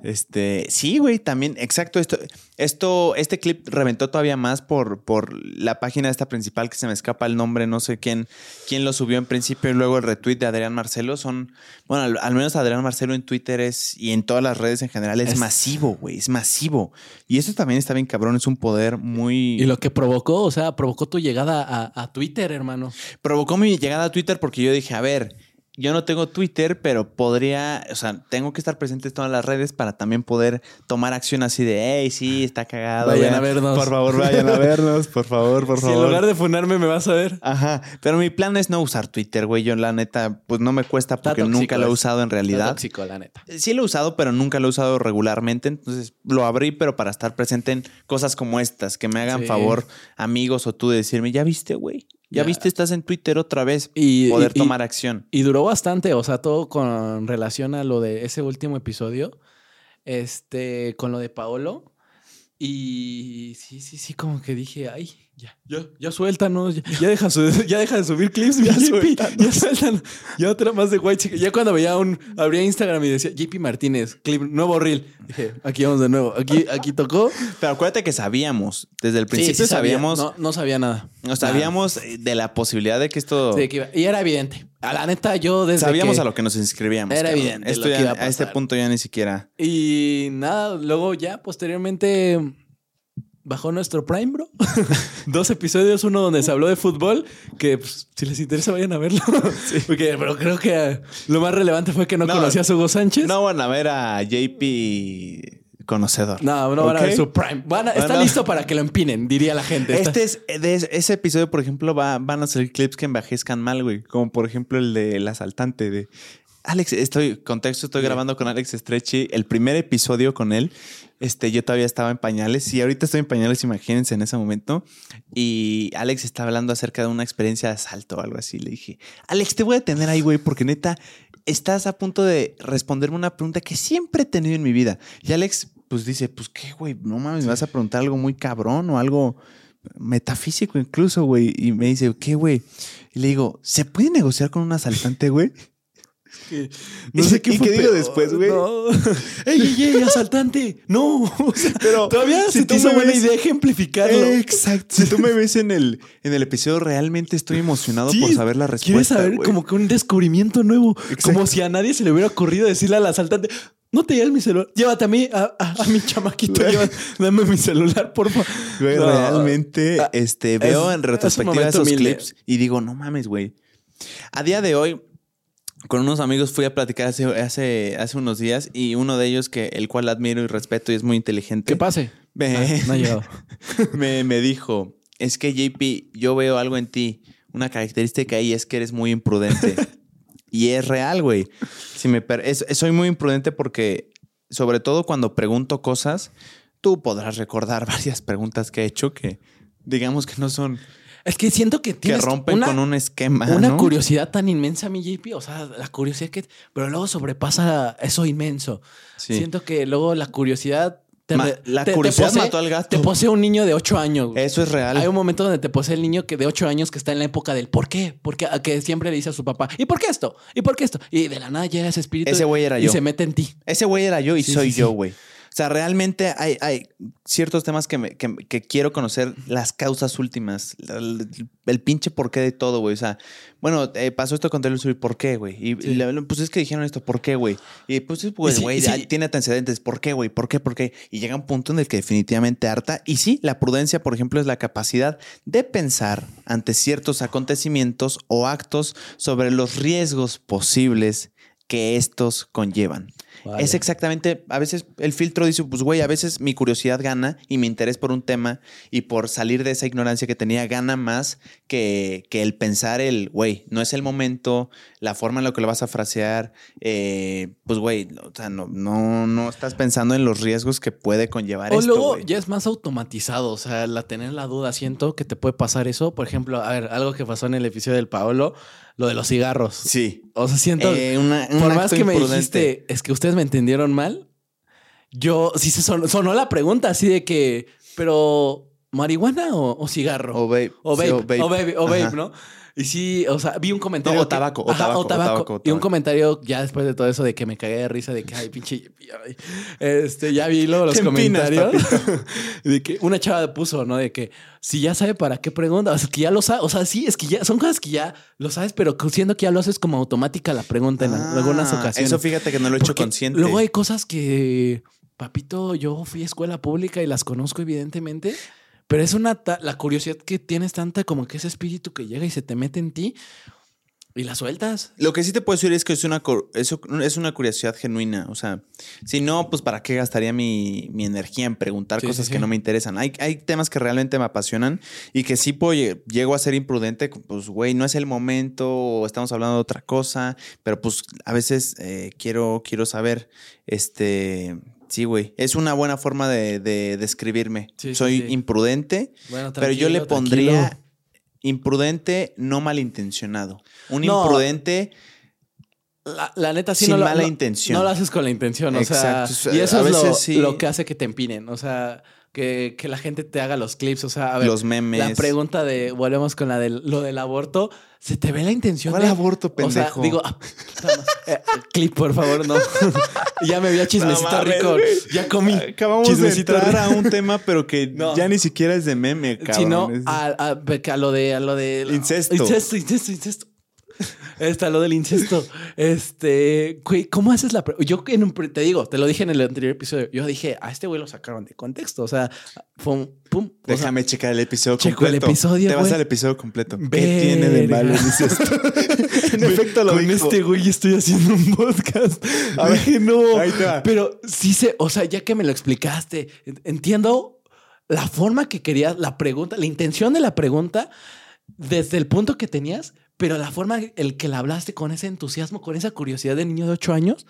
Este, sí, güey, también, exacto. Esto, esto, este clip reventó todavía más por, por la página esta principal que se me escapa el nombre, no sé quién, quién lo subió en principio y luego el retweet de Adrián Marcelo. Son, bueno, al, al menos Adrián Marcelo en Twitter es y en todas las redes en general es, Es- masivo, güey, es masivo. Y eso también está bien cabrón, es un poder muy. Y lo que provocó, o sea, provocó tu llegada a, a Twitter, hermano. provocó mi llegada a Twitter porque yo dije, a ver, yo no tengo Twitter, pero podría, o sea, tengo que estar presente en todas las redes para también poder tomar acción así de, hey, sí, está cagado. Vayan a vernos. Por favor, vayan a vernos, por favor, por Si favor. en lugar de funarme me vas a ver. Ajá, pero mi plan es no usar Twitter, güey. Yo la neta, pues no me cuesta porque tóxico nunca lo he usado en realidad. tóxico, la neta. Sí lo he usado, pero nunca lo he usado regularmente. Entonces lo abrí, pero para estar presente en cosas como estas, que me hagan Sí. favor, amigos o tú, de decirme, ya viste, güey. Ya, Ya. viste, estás en Twitter otra vez. Y, poder y- y- tomar acción. Y duró bastante, o sea, todo con relación a lo de ese último episodio, este, con lo de Paolo. Y sí, sí, sí, como que dije, ay, ya, ya, ya suéltanos, ya, ya deja, su- ya deja de subir clips, ya, suéltanos. ya suéltanos. Ya otra más de White Chicken. Ya cuando veía un, abría Instagram y decía, JP Martínez, clip, nuevo reel. Dije, aquí vamos de nuevo, aquí, aquí tocó. Pero acuérdate que sabíamos, desde el principio sí sabíamos, No, no sabía nada. no sabíamos de la posibilidad de que esto... Sí, que iba- y era evidente. A la neta, yo desde sabíamos que- a lo que nos inscribíamos. Era cabrón. evidente Esto lo que ya- iba a a este punto ya ni siquiera... Y nada, luego ya posteriormente bajó nuestro Prime, bro. Dos episodios, uno donde se habló de fútbol, que pues, si les interesa vayan a verlo. Porque, pero creo que lo más relevante fue que no, No. conocías a Hugo Sánchez. No van a ver a JP conocedor. no, no van a ver su Prime. Van a- está listo para que lo empinen, diría la gente. Está- Este es, de ese- episodio, por ejemplo, va- van a salir clips que envejezcan mal, güey. Como por ejemplo el del asaltante de Alex, estoy, contexto, estoy Sí. grabando con Alex Stretchy el primer episodio con él. Este, yo todavía estaba en pañales y ahorita estoy en pañales, imagínense en ese momento. Y Alex estaba hablando acerca de una experiencia de asalto o algo así. Le dije, Alex, te voy a tener ahí, güey, porque neta, estás a punto de responderme una pregunta que siempre he tenido en mi vida. Y Alex, pues dice, pues qué, güey, no mames, me vas a preguntar algo muy cabrón o algo metafísico incluso, güey. Y me dice, ¿qué, güey? Y le digo, ¿se puede negociar con un asaltante, güey? que- ¿Y fue qué digo después, güey? No. ¡Ey, ey, ey, asaltante! ¡No! O sea, Pero todavía si se te hizo buena ves- idea ejemplificarlo. Exacto. Si tú me ves en el, en el episodio, realmente estoy emocionado Sí, por saber la respuesta. Quieres saber como que un descubrimiento nuevo. Exacto. Como si a nadie se le hubiera ocurrido decirle al asaltante, no te lleves mi celular, llévate a mí, a, a- a mi chamaquito, dame mi celular, por favor. Güey, No. realmente Ah, este, veo es- en es retrospectiva momento esos humilde. clips y digo, no mames, güey. A día de hoy, con unos amigos fui a platicar hace, hace, hace unos días y uno de ellos, que el cual admiro y respeto y es muy inteligente, ¿Qué pase? me, Ah, no ha llegado. me, me dijo, es que JP, yo veo algo en ti, una característica ahí es que eres muy imprudente. y es real, güey. Si me per- es- soy muy imprudente porque, sobre todo cuando pregunto cosas, tú podrás recordar varias preguntas que he hecho que, digamos que no son, Es que siento que que tienes rompen una, con un esquema. una ¿no? curiosidad tan inmensa, mi JP. O sea, la curiosidad que... Pero luego sobrepasa eso inmenso. Sí. Siento que luego la curiosidad... te Ma- re- la te- te curiosidad posee- mató al gato. Te posee un niño de 8 años. güey. Eso es real. Hay un momento donde te posee el niño que de 8 años que está en la época del ¿por qué? Porque a que siempre le dice a su papá, ¿y por qué esto? ¿Y por qué esto? Y de la nada llega ese espíritu Ese güey era y yo. se mete en ti. Ese güey era yo y Sí, soy sí, yo, güey. Sea, realmente hay, hay ciertos temas que, me- que- que quiero conocer, las causas últimas, el, el pinche porqué de todo, güey. O sea, bueno, eh, pasó esto con Taylor Swift, ¿por qué, güey? Y Sí. le- pues es que dijeron esto, ¿por qué, güey? Y pues, pues, Y sí, güey, sí. tiene antecedentes, ¿por qué, güey? ¿Por qué, por qué? Y llega un punto en el que definitivamente harta. Y sí, la prudencia, por ejemplo, es la capacidad de pensar ante ciertos acontecimientos o actos sobre los riesgos posibles que estos conllevan. Vale. Es exactamente, a veces el filtro dice, pues güey, a veces mi curiosidad gana y mi interés por un tema y por salir de esa ignorancia que tenía gana más que, que el pensar el, güey, no es el momento, la forma en la que lo vas a frasear, eh, pues güey, o sea, no, no, no estás pensando en los riesgos que puede conllevar O esto, luego güey. ya es más automatizado, o sea, la tener la duda, siento que te puede pasar eso. Por ejemplo, a ver, algo que pasó en el episodio del Paolo, lo de los cigarros. Sí. O sea, siento, Eh, una- un por más que me dijiste, es que ustedes me entendieron mal, yo sí se sonó, sonó la pregunta así de que, pero ¿marihuana o, o cigarro? O vape. O Sí, vape, o vape, o vape. ¿no? Y sí, o sea, vi un comentario. No, o que- tabaco, o Ajá, tabaco, o tabaco, o Y un comentario ya después de todo eso de que me cagué de risa de que, ay, pinche. ay, Este, ya vi luego los empinas, comentarios. de que una chava puso, ¿no? De que si ya sabe para qué pregunta, o sea, que ya lo sabe. O sea, sí, es que ya son cosas que ya lo sabes, pero siendo que ya lo haces como automática la pregunta en Ah, algunas ocasiones. Eso fíjate que no lo he hecho Porque consciente. Luego hay cosas que, papito, yo fui a escuela pública y las conozco evidentemente, pero es una la curiosidad que tienes tanta como que ese espíritu que llega y se te mete en ti y la sueltas. Lo que sí te puedo decir es que es una, es una curiosidad genuina. O sea, si no, pues ¿para qué gastaría mi, mi energía en preguntar Sí, cosas sí, que no me interesan? Hay, hay temas que realmente me apasionan y que sí puedo, lle- llego a ser imprudente. Pues, güey, no es el momento o estamos hablando de otra cosa. Pero pues a veces eh, quiero, quiero saber, este... Sí, güey. Es una buena forma de, de describirme. Sí, Soy sí. imprudente, Bueno, pero yo le pondría tranquilo. imprudente no malintencionado. Un No. imprudente La, la neta sí Sin no lo- mala intención. No lo haces con la intención, o Exacto. sea, y eso A es lo, veces sí. lo que hace que te empinen, o sea, que, que la gente te haga los clips, o sea, a ver, los memes. la pregunta de, volvemos con la del, lo del aborto, ¿se te ve la intención ¿Cuál de aborto, O sea, pendejo? digo, ah. Eh, clip, por favor, no. ya me había chismecito No mames, rico. Ya comí. Acabamos Chismecito de entrar rico. a un tema, pero que No. ya ni siquiera es de meme, cabrón. Si no, Es- a, a- a lo de, a lo de Incesto. Incesto, incesto, incesto. Está lo del incesto. Este, güey, ¿cómo haces la pre- Yo en un pre- te digo, te lo dije en el anterior episodio. Yo dije, a este güey lo sacaron de contexto. O sea, pum. o sea, Déjame checar el episodio checo el completo. episodio, Te vas al episodio completo. ¿Qué Verga. tiene de malo el incesto? en efecto lo Con dijo. este güey estoy haciendo un podcast. A ver, no. Ahí te va. Pero sí sé, o sea, ya que me lo explicaste, en- entiendo la forma que querías, la pregunta, la intención de la pregunta, desde el punto que tenías, pero la forma el que la hablaste con ese entusiasmo, con esa curiosidad de niño de ocho años,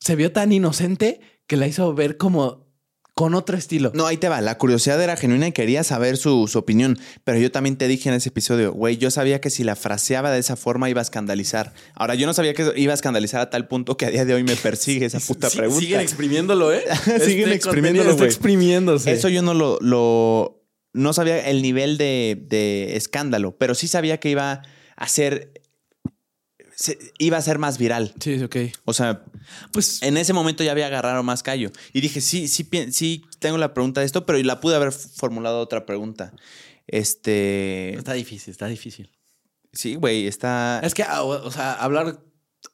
se vio tan inocente que la hizo ver como con otro estilo. No, ahí te va. La curiosidad era genuina y quería saber su, su opinión. Pero yo también te dije en ese episodio, güey, yo sabía que si la fraseaba de esa forma iba a escandalizar. Ahora, yo no sabía que iba a escandalizar a tal punto que a día de hoy me persigue esa puta Sí, pregunta. Siguen exprimiéndolo, ¿eh? Siguen Este exprimiéndolo, está exprimiéndose. Eso yo no lo, lo- no sabía el nivel de, de escándalo, pero sí sabía que iba se- iba a ser más viral. Sí, ok. O sea, Pues en ese momento ya había agarrado más callo. Y dije, sí, sí, sí tengo la pregunta de esto, pero la pude haber formulado otra pregunta. Este. está difícil, está difícil. Sí, güey, está. Es que, ah, o o sea, hablar,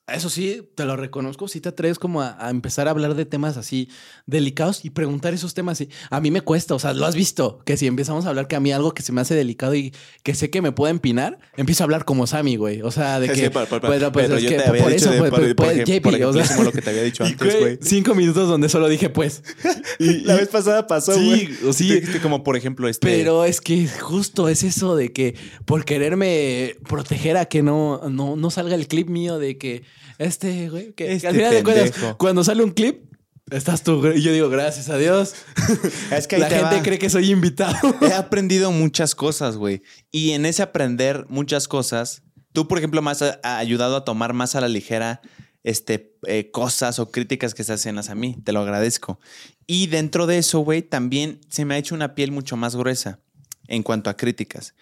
eso sí, te lo reconozco, sí te atreves como a, a empezar a hablar de temas así delicados y preguntar esos temas. Y a mí me cuesta, o sea, lo has visto, que si empezamos a hablar que a mí algo que se me hace delicado y que sé que me puede empinar, empiezo a hablar como Sammy, güey. O sea, de que... Sí, pa- pues, pues, es que por eso, lo que te había dicho antes, güey. Cinco minutos donde solo dije pues. Y- La vez pasada pasó, Sí, güey. o sí. Te dijiste como, por ejemplo, este. Pero es que justo es eso de que por quererme proteger a que no, no, no salga el clip mío de que este, güey, que, que Este al final de cuentas, pendejo. cuando sale un clip, estás tú, güey, y yo digo, gracias a Dios. Es que La te gente va. cree que soy invitado. He aprendido muchas cosas, güey. Y en ese aprender muchas cosas, tú, por ejemplo, me has a- ayudado a tomar más a la ligera este, eh, cosas o críticas que se hacen hacia mí. Te lo agradezco. Y dentro de eso, güey, también se me ha hecho una piel mucho más gruesa en cuanto a críticas.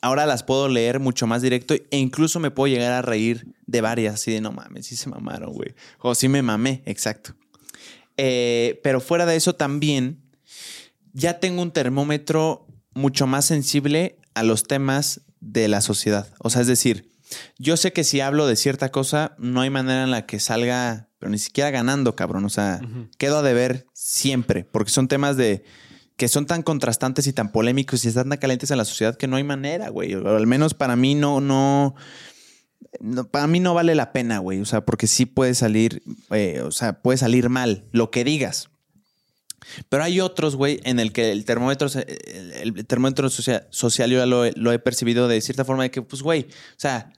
Ahora las puedo leer mucho más directo e incluso me puedo llegar a reír de varias, así de no mames, sí se mamaron, güey. O sí me mamé, exacto. Eh, pero fuera de eso también, ya tengo un termómetro mucho más sensible a los temas de la sociedad. O sea, es decir, yo sé que si hablo de cierta cosa, no hay manera en la que salga, pero ni siquiera ganando, cabrón. O sea, quedo a deber siempre, porque son temas de que son tan contrastantes y tan polémicos y están tan calientes en la sociedad que no hay manera, güey. O al menos para mí no, no, no, para mí no vale la pena, güey. O sea, porque sí puede salir, eh, o sea, puede salir mal lo que digas. Pero hay otros, güey, en el que el termómetro, el, el termómetro socia- social yo ya lo, he- lo he percibido de cierta forma de que, pues, güey, o sea,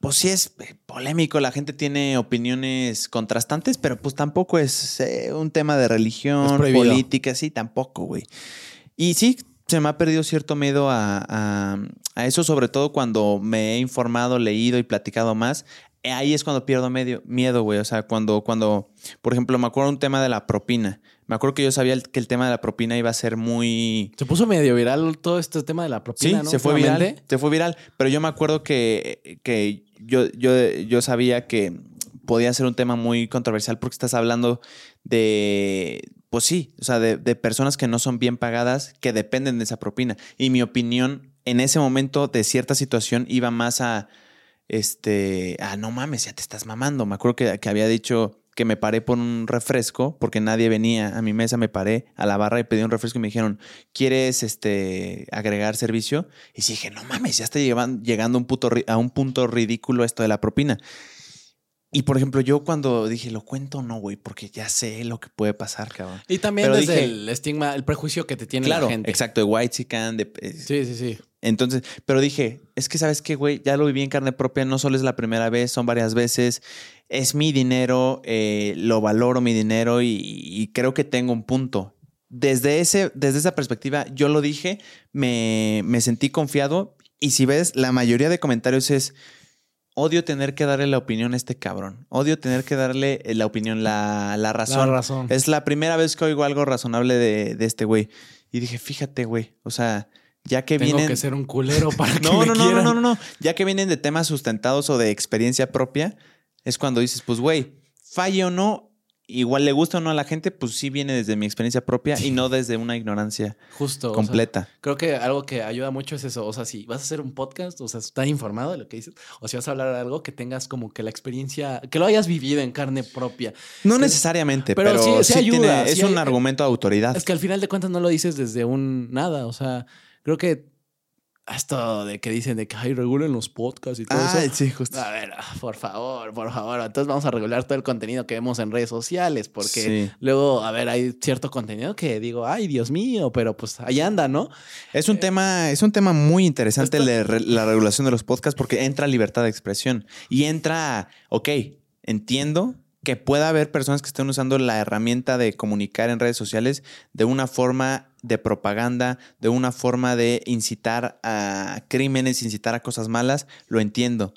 pues sí es polémico, la gente tiene opiniones contrastantes, pero pues tampoco es eh, un tema de religión, política, sí, tampoco, güey. Y sí, se me ha perdido cierto miedo a, a- a eso, sobre todo cuando me he informado, leído y platicado más. Ahí es cuando pierdo medio, miedo, güey. O sea, cuando, cuando, por ejemplo, me acuerdo un tema de la propina. Me acuerdo que yo sabía que el tema de la propina iba a ser muy... Se puso medio viral todo este tema de la Sí, propina, ¿no? se fue viral. Se fue viral. Pero yo me acuerdo que, que yo, yo, yo sabía que podía ser un tema muy controversial porque estás hablando de, pues sí, o sea, de, personas que no son bien pagadas, que dependen de esa propina. Y mi opinión en ese momento de cierta situación iba más a, este, ah, no mames, ya te estás mamando. Me acuerdo que, había dicho que me paré por un refresco porque nadie venía a mi mesa, me paré a la barra y pedí un refresco y me dijeron, ¿quieres este, agregar servicio? Y dije, no mames, ya está llegando a un punto ridículo esto de la propina. Y por ejemplo, yo cuando dije, ¿lo cuento o no, güey? Porque ya sé lo que puede pasar, cabrón. Y también Pero desde dije- el estigma, el prejuicio que te tiene Claro, la gente. exacto, de White de, eh, Sí, sí, sí. entonces, pero dije, es que sabes qué, güey, ya lo viví en carne propia, no solo es la primera vez, son varias veces, es mi dinero, eh, lo valoro mi dinero y, y creo que tengo un punto. Desde, ese, desde esa perspectiva, yo lo dije, me, me sentí confiado y si ves, la mayoría de comentarios es, odio tener que darle la opinión a este cabrón, odio tener que darle eh, la opinión, la, la razón. La razón. Es la primera vez que oigo algo razonable de, de este güey. Y dije, fíjate, güey, o sea, ya que Tengo vienen... que ser un culero para que No, me no, no, no, no, no, no. Ya que vienen de temas sustentados o de experiencia propia, es cuando dices, pues, güey, falle o no, igual le gusta o no a la gente, pues sí viene desde mi experiencia propia y no desde una ignorancia Justo. o sea, completa. creo que algo que ayuda mucho es eso. O sea, si vas a hacer un podcast, o sea, estar informado de lo que dices, o si vas a hablar de algo que tengas como que la experiencia, que lo hayas vivido en carne propia. No que- necesariamente, pero pero, sí- sí sí, ayuda, tiene- es sí un hay- argumento de autoridad. Es que al final de cuentas no lo dices desde un nada. O sea, creo que hasta de que dicen de que hay regulen los podcasts y todo Ah, eso. sí, justo. A ver, ah, por favor, por favor. Entonces vamos a regular todo el contenido que vemos en redes sociales, porque Sí. luego, a ver, hay cierto contenido que digo, ay, Dios mío, pero pues ahí anda, ¿no? Es un tema, es un tema muy interesante Esto- re- la regulación de los podcasts porque entra libertad de expresión y entra, ok, entiendo que pueda haber personas que estén usando la herramienta de comunicar en redes sociales de una forma de propaganda, de una forma de incitar a crímenes, incitar a cosas malas, lo entiendo.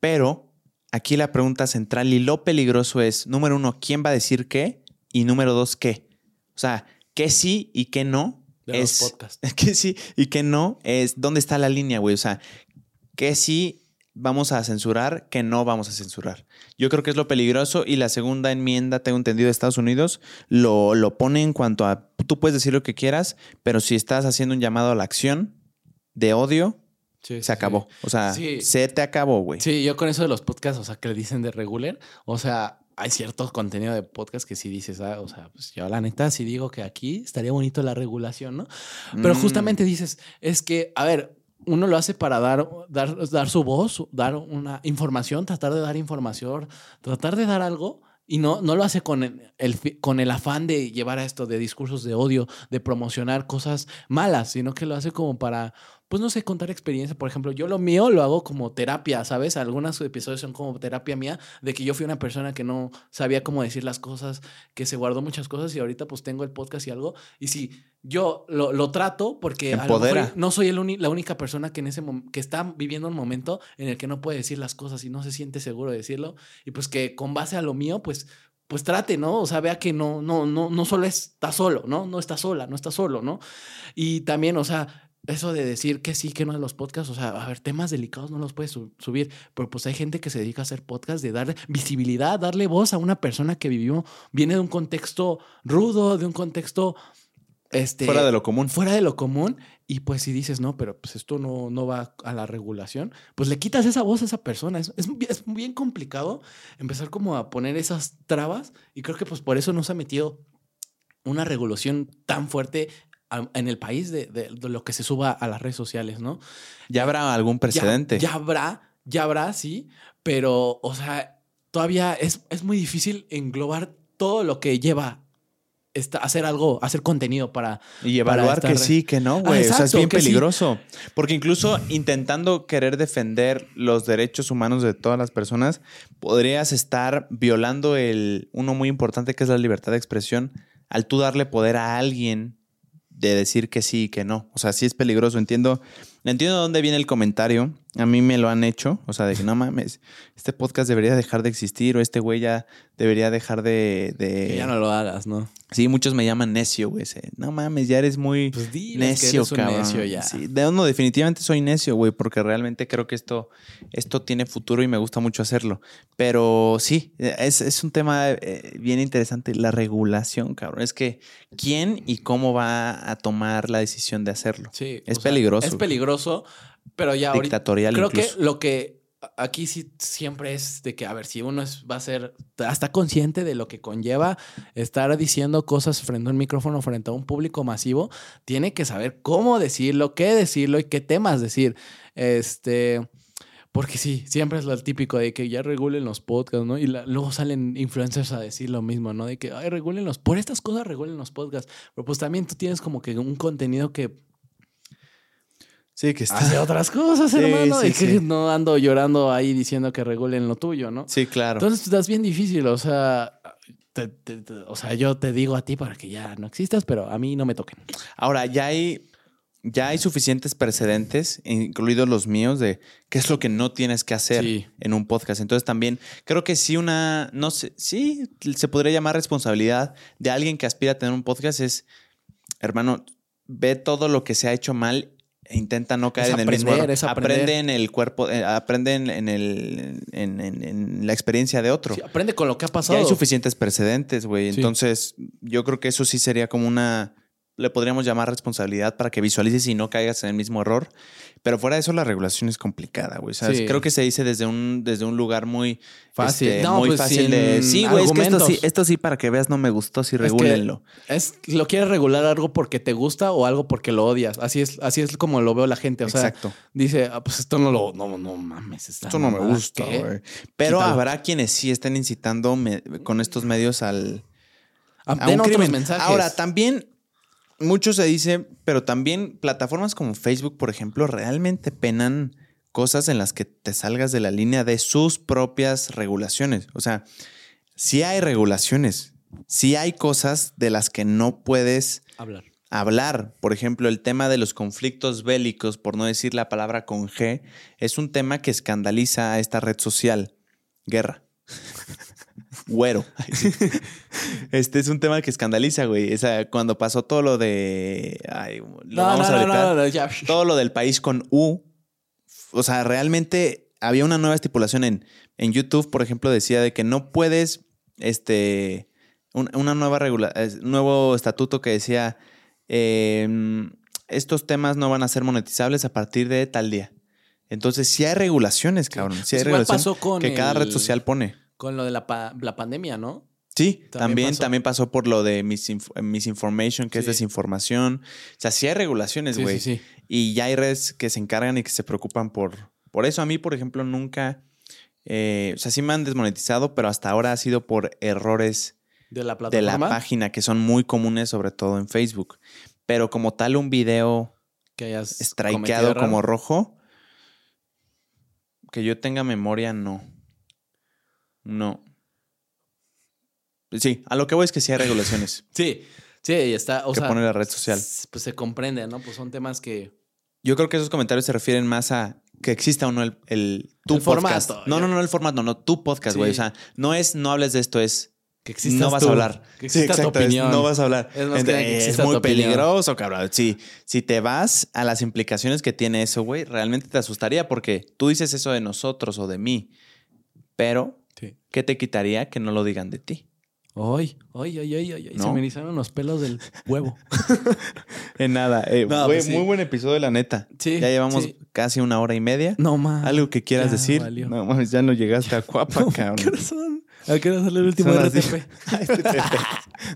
Pero aquí la pregunta central y lo peligroso es, número uno, ¿quién va a decir qué? Y número dos, ¿qué? O sea, ¿qué sí y qué no? De es, los podcasts. que sí y que no es dónde está la línea, güey. O sea, que sí vamos a censurar, que no vamos a censurar. Yo creo que es lo peligroso y la segunda enmienda, tengo entendido, de Estados Unidos lo, lo pone en cuanto a tú puedes decir lo que quieras, pero si estás haciendo un llamado a la acción de odio, Sí, se acabó. O sea, Sí. se te acabó, güey. Sí, yo con eso de los podcasts, o sea, que le dicen de regular, o sea, hay cierto contenido de podcast que sí dices, ah, o sea, pues yo la neta sí digo que aquí estaría bonito la regulación, ¿no? Pero Mm. justamente dices, es que, a ver, uno lo hace para dar, dar, dar su voz, dar una información, tratar de dar información, tratar de dar algo. Y no, no lo hace con el, con el afán de llevar a esto de discursos de odio, de promocionar cosas malas, sino que lo hace como para, pues no sé, contar experiencia. Por ejemplo, yo lo mío lo hago como terapia, ¿sabes? Algunos episodios son como terapia mía, de que yo fui una persona que no sabía cómo decir las cosas, que se guardó muchas cosas y ahorita pues tengo el podcast y algo. Y si yo lo, lo trato porque a lo mejor no soy el la única persona que en ese que está viviendo un momento en el que no puede decir las cosas y no se siente seguro de decirlo y pues que con base a lo mío pues pues trate, ¿no? O sea, vea que no no no no solo está solo, ¿no? No está sola, no está solo, ¿no? Y también, o sea, eso de decir que sí, que no a los podcasts, o sea, a ver, temas delicados no los puedes su- subir, pero pues hay gente que se dedica a hacer podcasts de dar visibilidad, darle voz a una persona que vivió, viene de un contexto rudo, de un contexto este, Fuera de lo común. fuera de lo común y pues si dices, no, pero pues esto no, no va a la regulación, pues le quitas esa voz a esa persona. Es, es, es bien complicado empezar como a poner esas trabas y creo que pues por eso no se ha metido una regulación tan fuerte a- en el país de, de- de lo que se suba a las redes sociales, ¿no? Ya habrá algún precedente. Ya, habrá, ya habrá, sí, pero, o sea, todavía es, es muy difícil englobar todo lo que lleva esta- hacer algo, hacer contenido para... Y evaluar que sí, que no, güey. Ah, o sea, es bien sí. peligroso. Porque incluso intentando querer defender los derechos humanos de todas las personas, podrías estar violando el uno muy importante que es la libertad de expresión al tú darle poder a alguien de decir que sí y que no. O sea, sí es peligroso. Entiendo, entiendo de dónde viene el comentario. A mí me lo han hecho. O sea, de que no mames, este podcast debería dejar de existir o este güey ya debería dejar de... de- Que ya no lo hagas, ¿no? Sí, muchos me llaman necio, güey. No mames, ya eres muy Pues diles que necio, eres un cabrón. necio ya. Sí, de no, definitivamente soy necio, güey, porque realmente creo que esto, esto tiene futuro y me gusta mucho hacerlo. Pero sí, es, es un tema eh, bien interesante, la regulación, cabrón. Es que quién y cómo va a tomar la decisión de hacerlo. Sí. Es sea, peligroso. Es peligroso, pero ya ahorita... Dictatorial Creo incluso. que lo que aquí sí siempre es de que, a ver, si uno es- va a ser, está consciente de lo que conlleva estar diciendo cosas frente a un micrófono, frente a un público masivo, tiene que saber cómo decirlo, qué decirlo y qué temas decir. Este. Porque sí, siempre es lo típico de que ya regulen los podcasts, ¿no? Y la- luego salen influencers a decir lo mismo, ¿no? De que, ay, regulen los, por estas cosas regulen los podcasts. Pero pues también tú tienes como que un contenido que Sí, que está. hace otras cosas, Sí, hermano. sí, y que sí. no ando llorando ahí diciendo que regulen lo tuyo, ¿no? Sí, claro. Entonces estás bien difícil, o sea, te- te- te- o sea, yo te digo a ti para que ya no existas, pero a mí no me toquen. Ahora, ya hay, ya hay suficientes precedentes, incluidos los míos, de qué es lo que no tienes que hacer en un podcast. Entonces también creo que sí una, no sé, sí se podría llamar responsabilidad de alguien que aspira a tener un podcast es, hermano, ve todo lo que se ha hecho mal intenta no caer Es en el mismo error. es aprender. Aprende en el cuerpo, eh, aprende en, en el, en, en- en la experiencia de otro. Sí, aprende con lo que ha Ya pasado. hay suficientes precedentes, güey. Sí. Entonces, yo creo que eso sí sería como una. Le podríamos llamar responsabilidad para que visualices y no caigas en el mismo error. Pero fuera de eso, la regulación es complicada, güey. ¿sabes? Sí. Creo que se dice desde un, desde un lugar muy Fácil. este, No, muy pues, fácil de. Sí, güey, es que esto sí, argumentos. esto sí, para que veas, no me gustó, sí, regúlenlo. Es, lo quieres regular algo porque te gusta o algo porque lo odias. Así es, así es como lo veo la gente. O sea, Exacto. dice, ah, pues esto no lo, no, no mames. Esto no me gusta, güey. Pero Quítalo. habrá quienes sí estén incitando me- con estos medios al, a den un crimen. mensajes. Ahora, también, mucho se dice, pero también plataformas como Facebook, por ejemplo, realmente penan cosas en las que te salgas de la línea de sus propias regulaciones. O sea, sí hay regulaciones, sí hay cosas de las que no puedes hablar. hablar. Por ejemplo, el tema de los conflictos bélicos, por no decir la palabra con G, es un tema que escandaliza a esta red social. Guerra. Güero. Este es un tema que escandaliza, güey. O sea, cuando pasó todo lo de. Ay, lo No, vamos no, a no, no, no, ya. Todo lo del país con U. O sea, realmente había una nueva estipulación en, en YouTube, por ejemplo, decía de que no puedes. Este. un- una nueva regula nuevo estatuto que decía. em, estos temas no van a ser monetizables a partir de tal día. Entonces, sí hay regulaciones, cabrón. Sí hay Pues pasó con que cada red social pone. Con lo de la, pa- la pandemia, ¿no? Sí, También también, pasó. también pasó por lo de misinf- misinformation, que es desinformación. O sea, sí hay regulaciones, güey. sí, sí. Y ya hay redes que se encargan y que se preocupan por, por eso. A mí, por ejemplo, nunca. eh, o sea, sí me han desmonetizado, pero hasta ahora ha sido por errores De la de plataforma. la página que son muy comunes, sobre todo en Facebook. Pero como tal, un video que hayas strikeado como rojo, que yo tenga memoria, no. No. Sí, a lo que voy es que sí hay regulaciones Sí, sí, y está. O que sea, pone la red social. Pues se comprende, ¿no? Pues son temas que. Yo creo que esos comentarios se refieren más a que exista o no el, el tu El podcast. formato, no, no, no el formato, no, tu podcast, Sí. güey. O sea, no es no hables de esto, es Que existas no vas tú, a hablar. Que Sí, tu exacto, es opinión. no vas a hablar. Es más Ent- que nada que es muy tu peligroso, cabrón. Sí, si te vas a las implicaciones que tiene eso, güey, realmente te asustaría porque tú dices eso de nosotros o de mí, pero Sí. ¿qué te quitaría que no lo digan de ti? Ay, ay, ay, ay, ay, ay, Se me erizaron los pelos del huevo. En nada. Eh, No, güey, pues sí. Muy buen episodio, la neta. Sí, Ya llevamos sí. casi una hora y media. No más. ¿Algo que quieras ya decir? valió. No mames, ya no llegaste a Cuapa, ¿Qué cabrón. hora son? ¿A qué hora sale el último RTP? Este.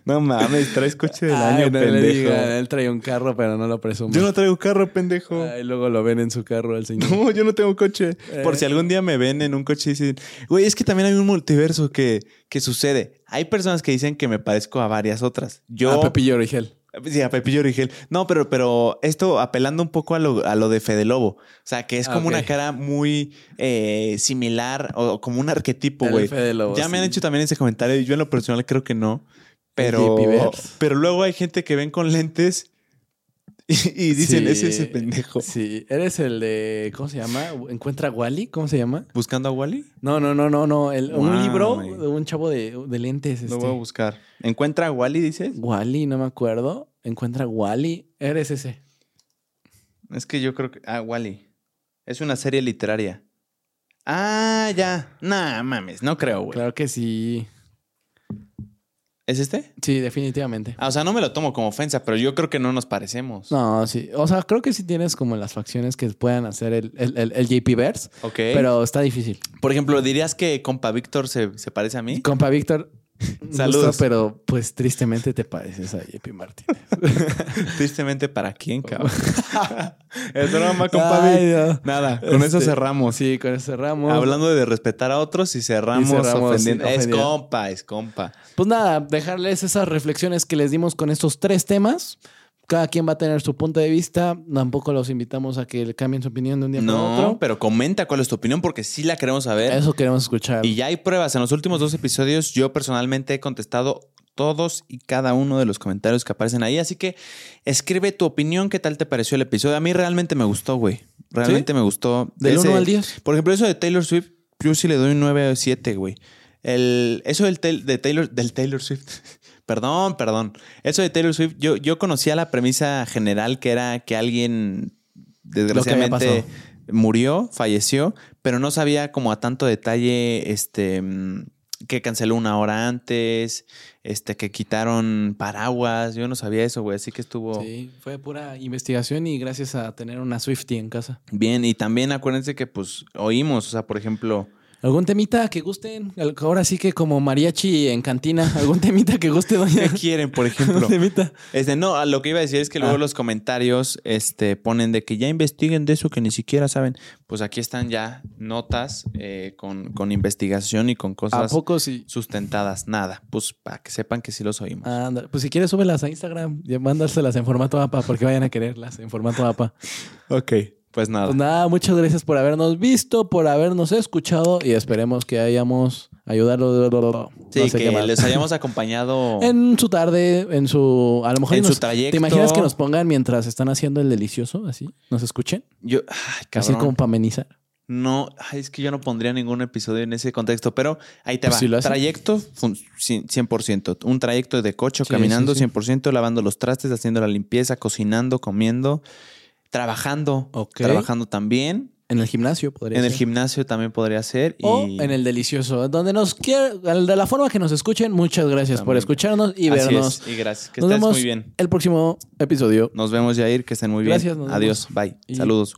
No mames, traes coche del Ay, año, no le pendejo. él trae un carro, pero no lo presume. Yo no traigo carro, pendejo. Ay, luego lo ven en su carro el señor. No, yo no tengo coche. Eh. Por si algún día me ven en un coche y dicen, güey, es que también hay un multiverso que, que sucede. Hay personas que dicen que me parezco a varias otras. Yo. A Pepillo Origel. Sí, a Pepillo Origel. No, pero, pero esto apelando un poco a lo, a lo de Fede Lobo. O sea, que es Ah, como una cara muy eh, similar o como un arquetipo, güey. Ya me han hecho también ese comentario y yo en lo personal creo que no. Pero, pero luego hay gente que ven con lentes y, dicen, Sí, es ese pendejo. Sí, eres el de. ¿Cómo se llama? ¿Encuentra Wally? ¿Cómo se llama? ¿Buscando a Wally? No, no, no, no, no. El- un libro de un chavo de, de lentes. Lo este. voy a buscar. ¿Encuentra a Wally, dices? Wally, no me acuerdo. Encuentra Wally. Eres ese. Es que yo creo que. Ah, Wally. Es una serie literaria. Ah, ya. Nah, mames, no creo, güey. Claro que sí. ¿Es este? Sí, definitivamente. Ah, o sea, no me lo tomo como ofensa, pero yo creo que no nos parecemos. No, sí. O sea, creo que sí tienes como las facciones que puedan hacer el, el, el- el JP Verse, Ok. pero está difícil. por ejemplo, ¿dirías que compa Víctor se, se parece a mí? Compa Víctor, Saludos. gusto, pero pues tristemente te pareces a JP Martínez. Tristemente, ¿para quién, cabrón? es broma, compa Ay, Vic. no. Nada, con eso Este, cerramos. Sí, con eso cerramos. Hablando de respetar a otros y cerramos, Y cerramos ofendiendo. Es ofendiendo. compa, es compa. Pues nada, dejarles esas reflexiones que les dimos con estos tres temas. Cada quien va a tener su punto de vista. Tampoco los invitamos a que cambien su opinión de un día para No, otro. pero comenta cuál es tu opinión porque sí la queremos saber. Eso queremos escuchar. Y ya hay pruebas. En los últimos dos episodios yo personalmente he contestado todos y cada uno de los comentarios que aparecen ahí. Así que escribe tu opinión. ¿Qué tal te pareció el episodio? A mí realmente me gustó, güey. Realmente me gustó. Del Ese- 1 al 10. Por ejemplo, eso de Taylor Swift, yo sí le doy un 9 o 7, güey. El, eso del, de Taylor, del Taylor Swift. Perdón, perdón. Eso de Taylor Swift, yo, yo conocía la premisa general que era que alguien desgraciadamente murió, falleció, pero no sabía como a tanto detalle este que canceló una hora antes, este que quitaron paraguas, yo no sabía eso, güey, así que estuvo Sí, fue pura investigación y gracias a tener una Swiftie en casa. bien y también acuérdense que pues oímos, o sea, por ejemplo, ¿Algún temita que gusten? Ahora sí que como mariachi en cantina. ¿Algún temita que guste, doña? ¿qué quieren, por ejemplo? ¿Algún temita? Este, no, a lo que iba a decir es que luego Ah. los comentarios este, ponen de que ya investiguen de eso que ni siquiera saben. Pues aquí están ya notas eh, con, con investigación y con ¿A cosas poco sí? sustentadas. Nada, pues para que sepan que sí los oímos. Pues si quieres, súbelas a Instagram y mandárselas en formato APA porque vayan a quererlas en formato APA. Ok, pues nada. Pues nada, muchas gracias por habernos visto, por habernos escuchado y esperemos que hayamos ayudado. sí, sé que les hayamos acompañado En su tarde, en su. A lo mejor en nos- su trayecto. ¿Te imaginas que nos pongan mientras están haciendo el delicioso? Así, nos escuchen. Yo, ay, Así cabrón. como para amenizar. No, ay, es que yo no pondría ningún episodio en ese contexto, pero ahí te Pues va. sí lo trayecto, fun- cien- 100%. Un trayecto de coche, Sí, caminando, sí, sí. 100%, lavando los trastes, haciendo la limpieza, cocinando, comiendo, trabajando. Trabajando también. En el gimnasio podría En el ser. gimnasio también podría ser. O en el delicioso, donde nos quiera, de la forma que nos escuchen. Muchas gracias por escucharnos y Así vernos. es. Y gracias. Que Nos estés vemos muy bien. el próximo episodio. Nos vemos, Yair. Que estén muy Gracias, bien. nos Adiós. vemos. Bye. Y- Saludos.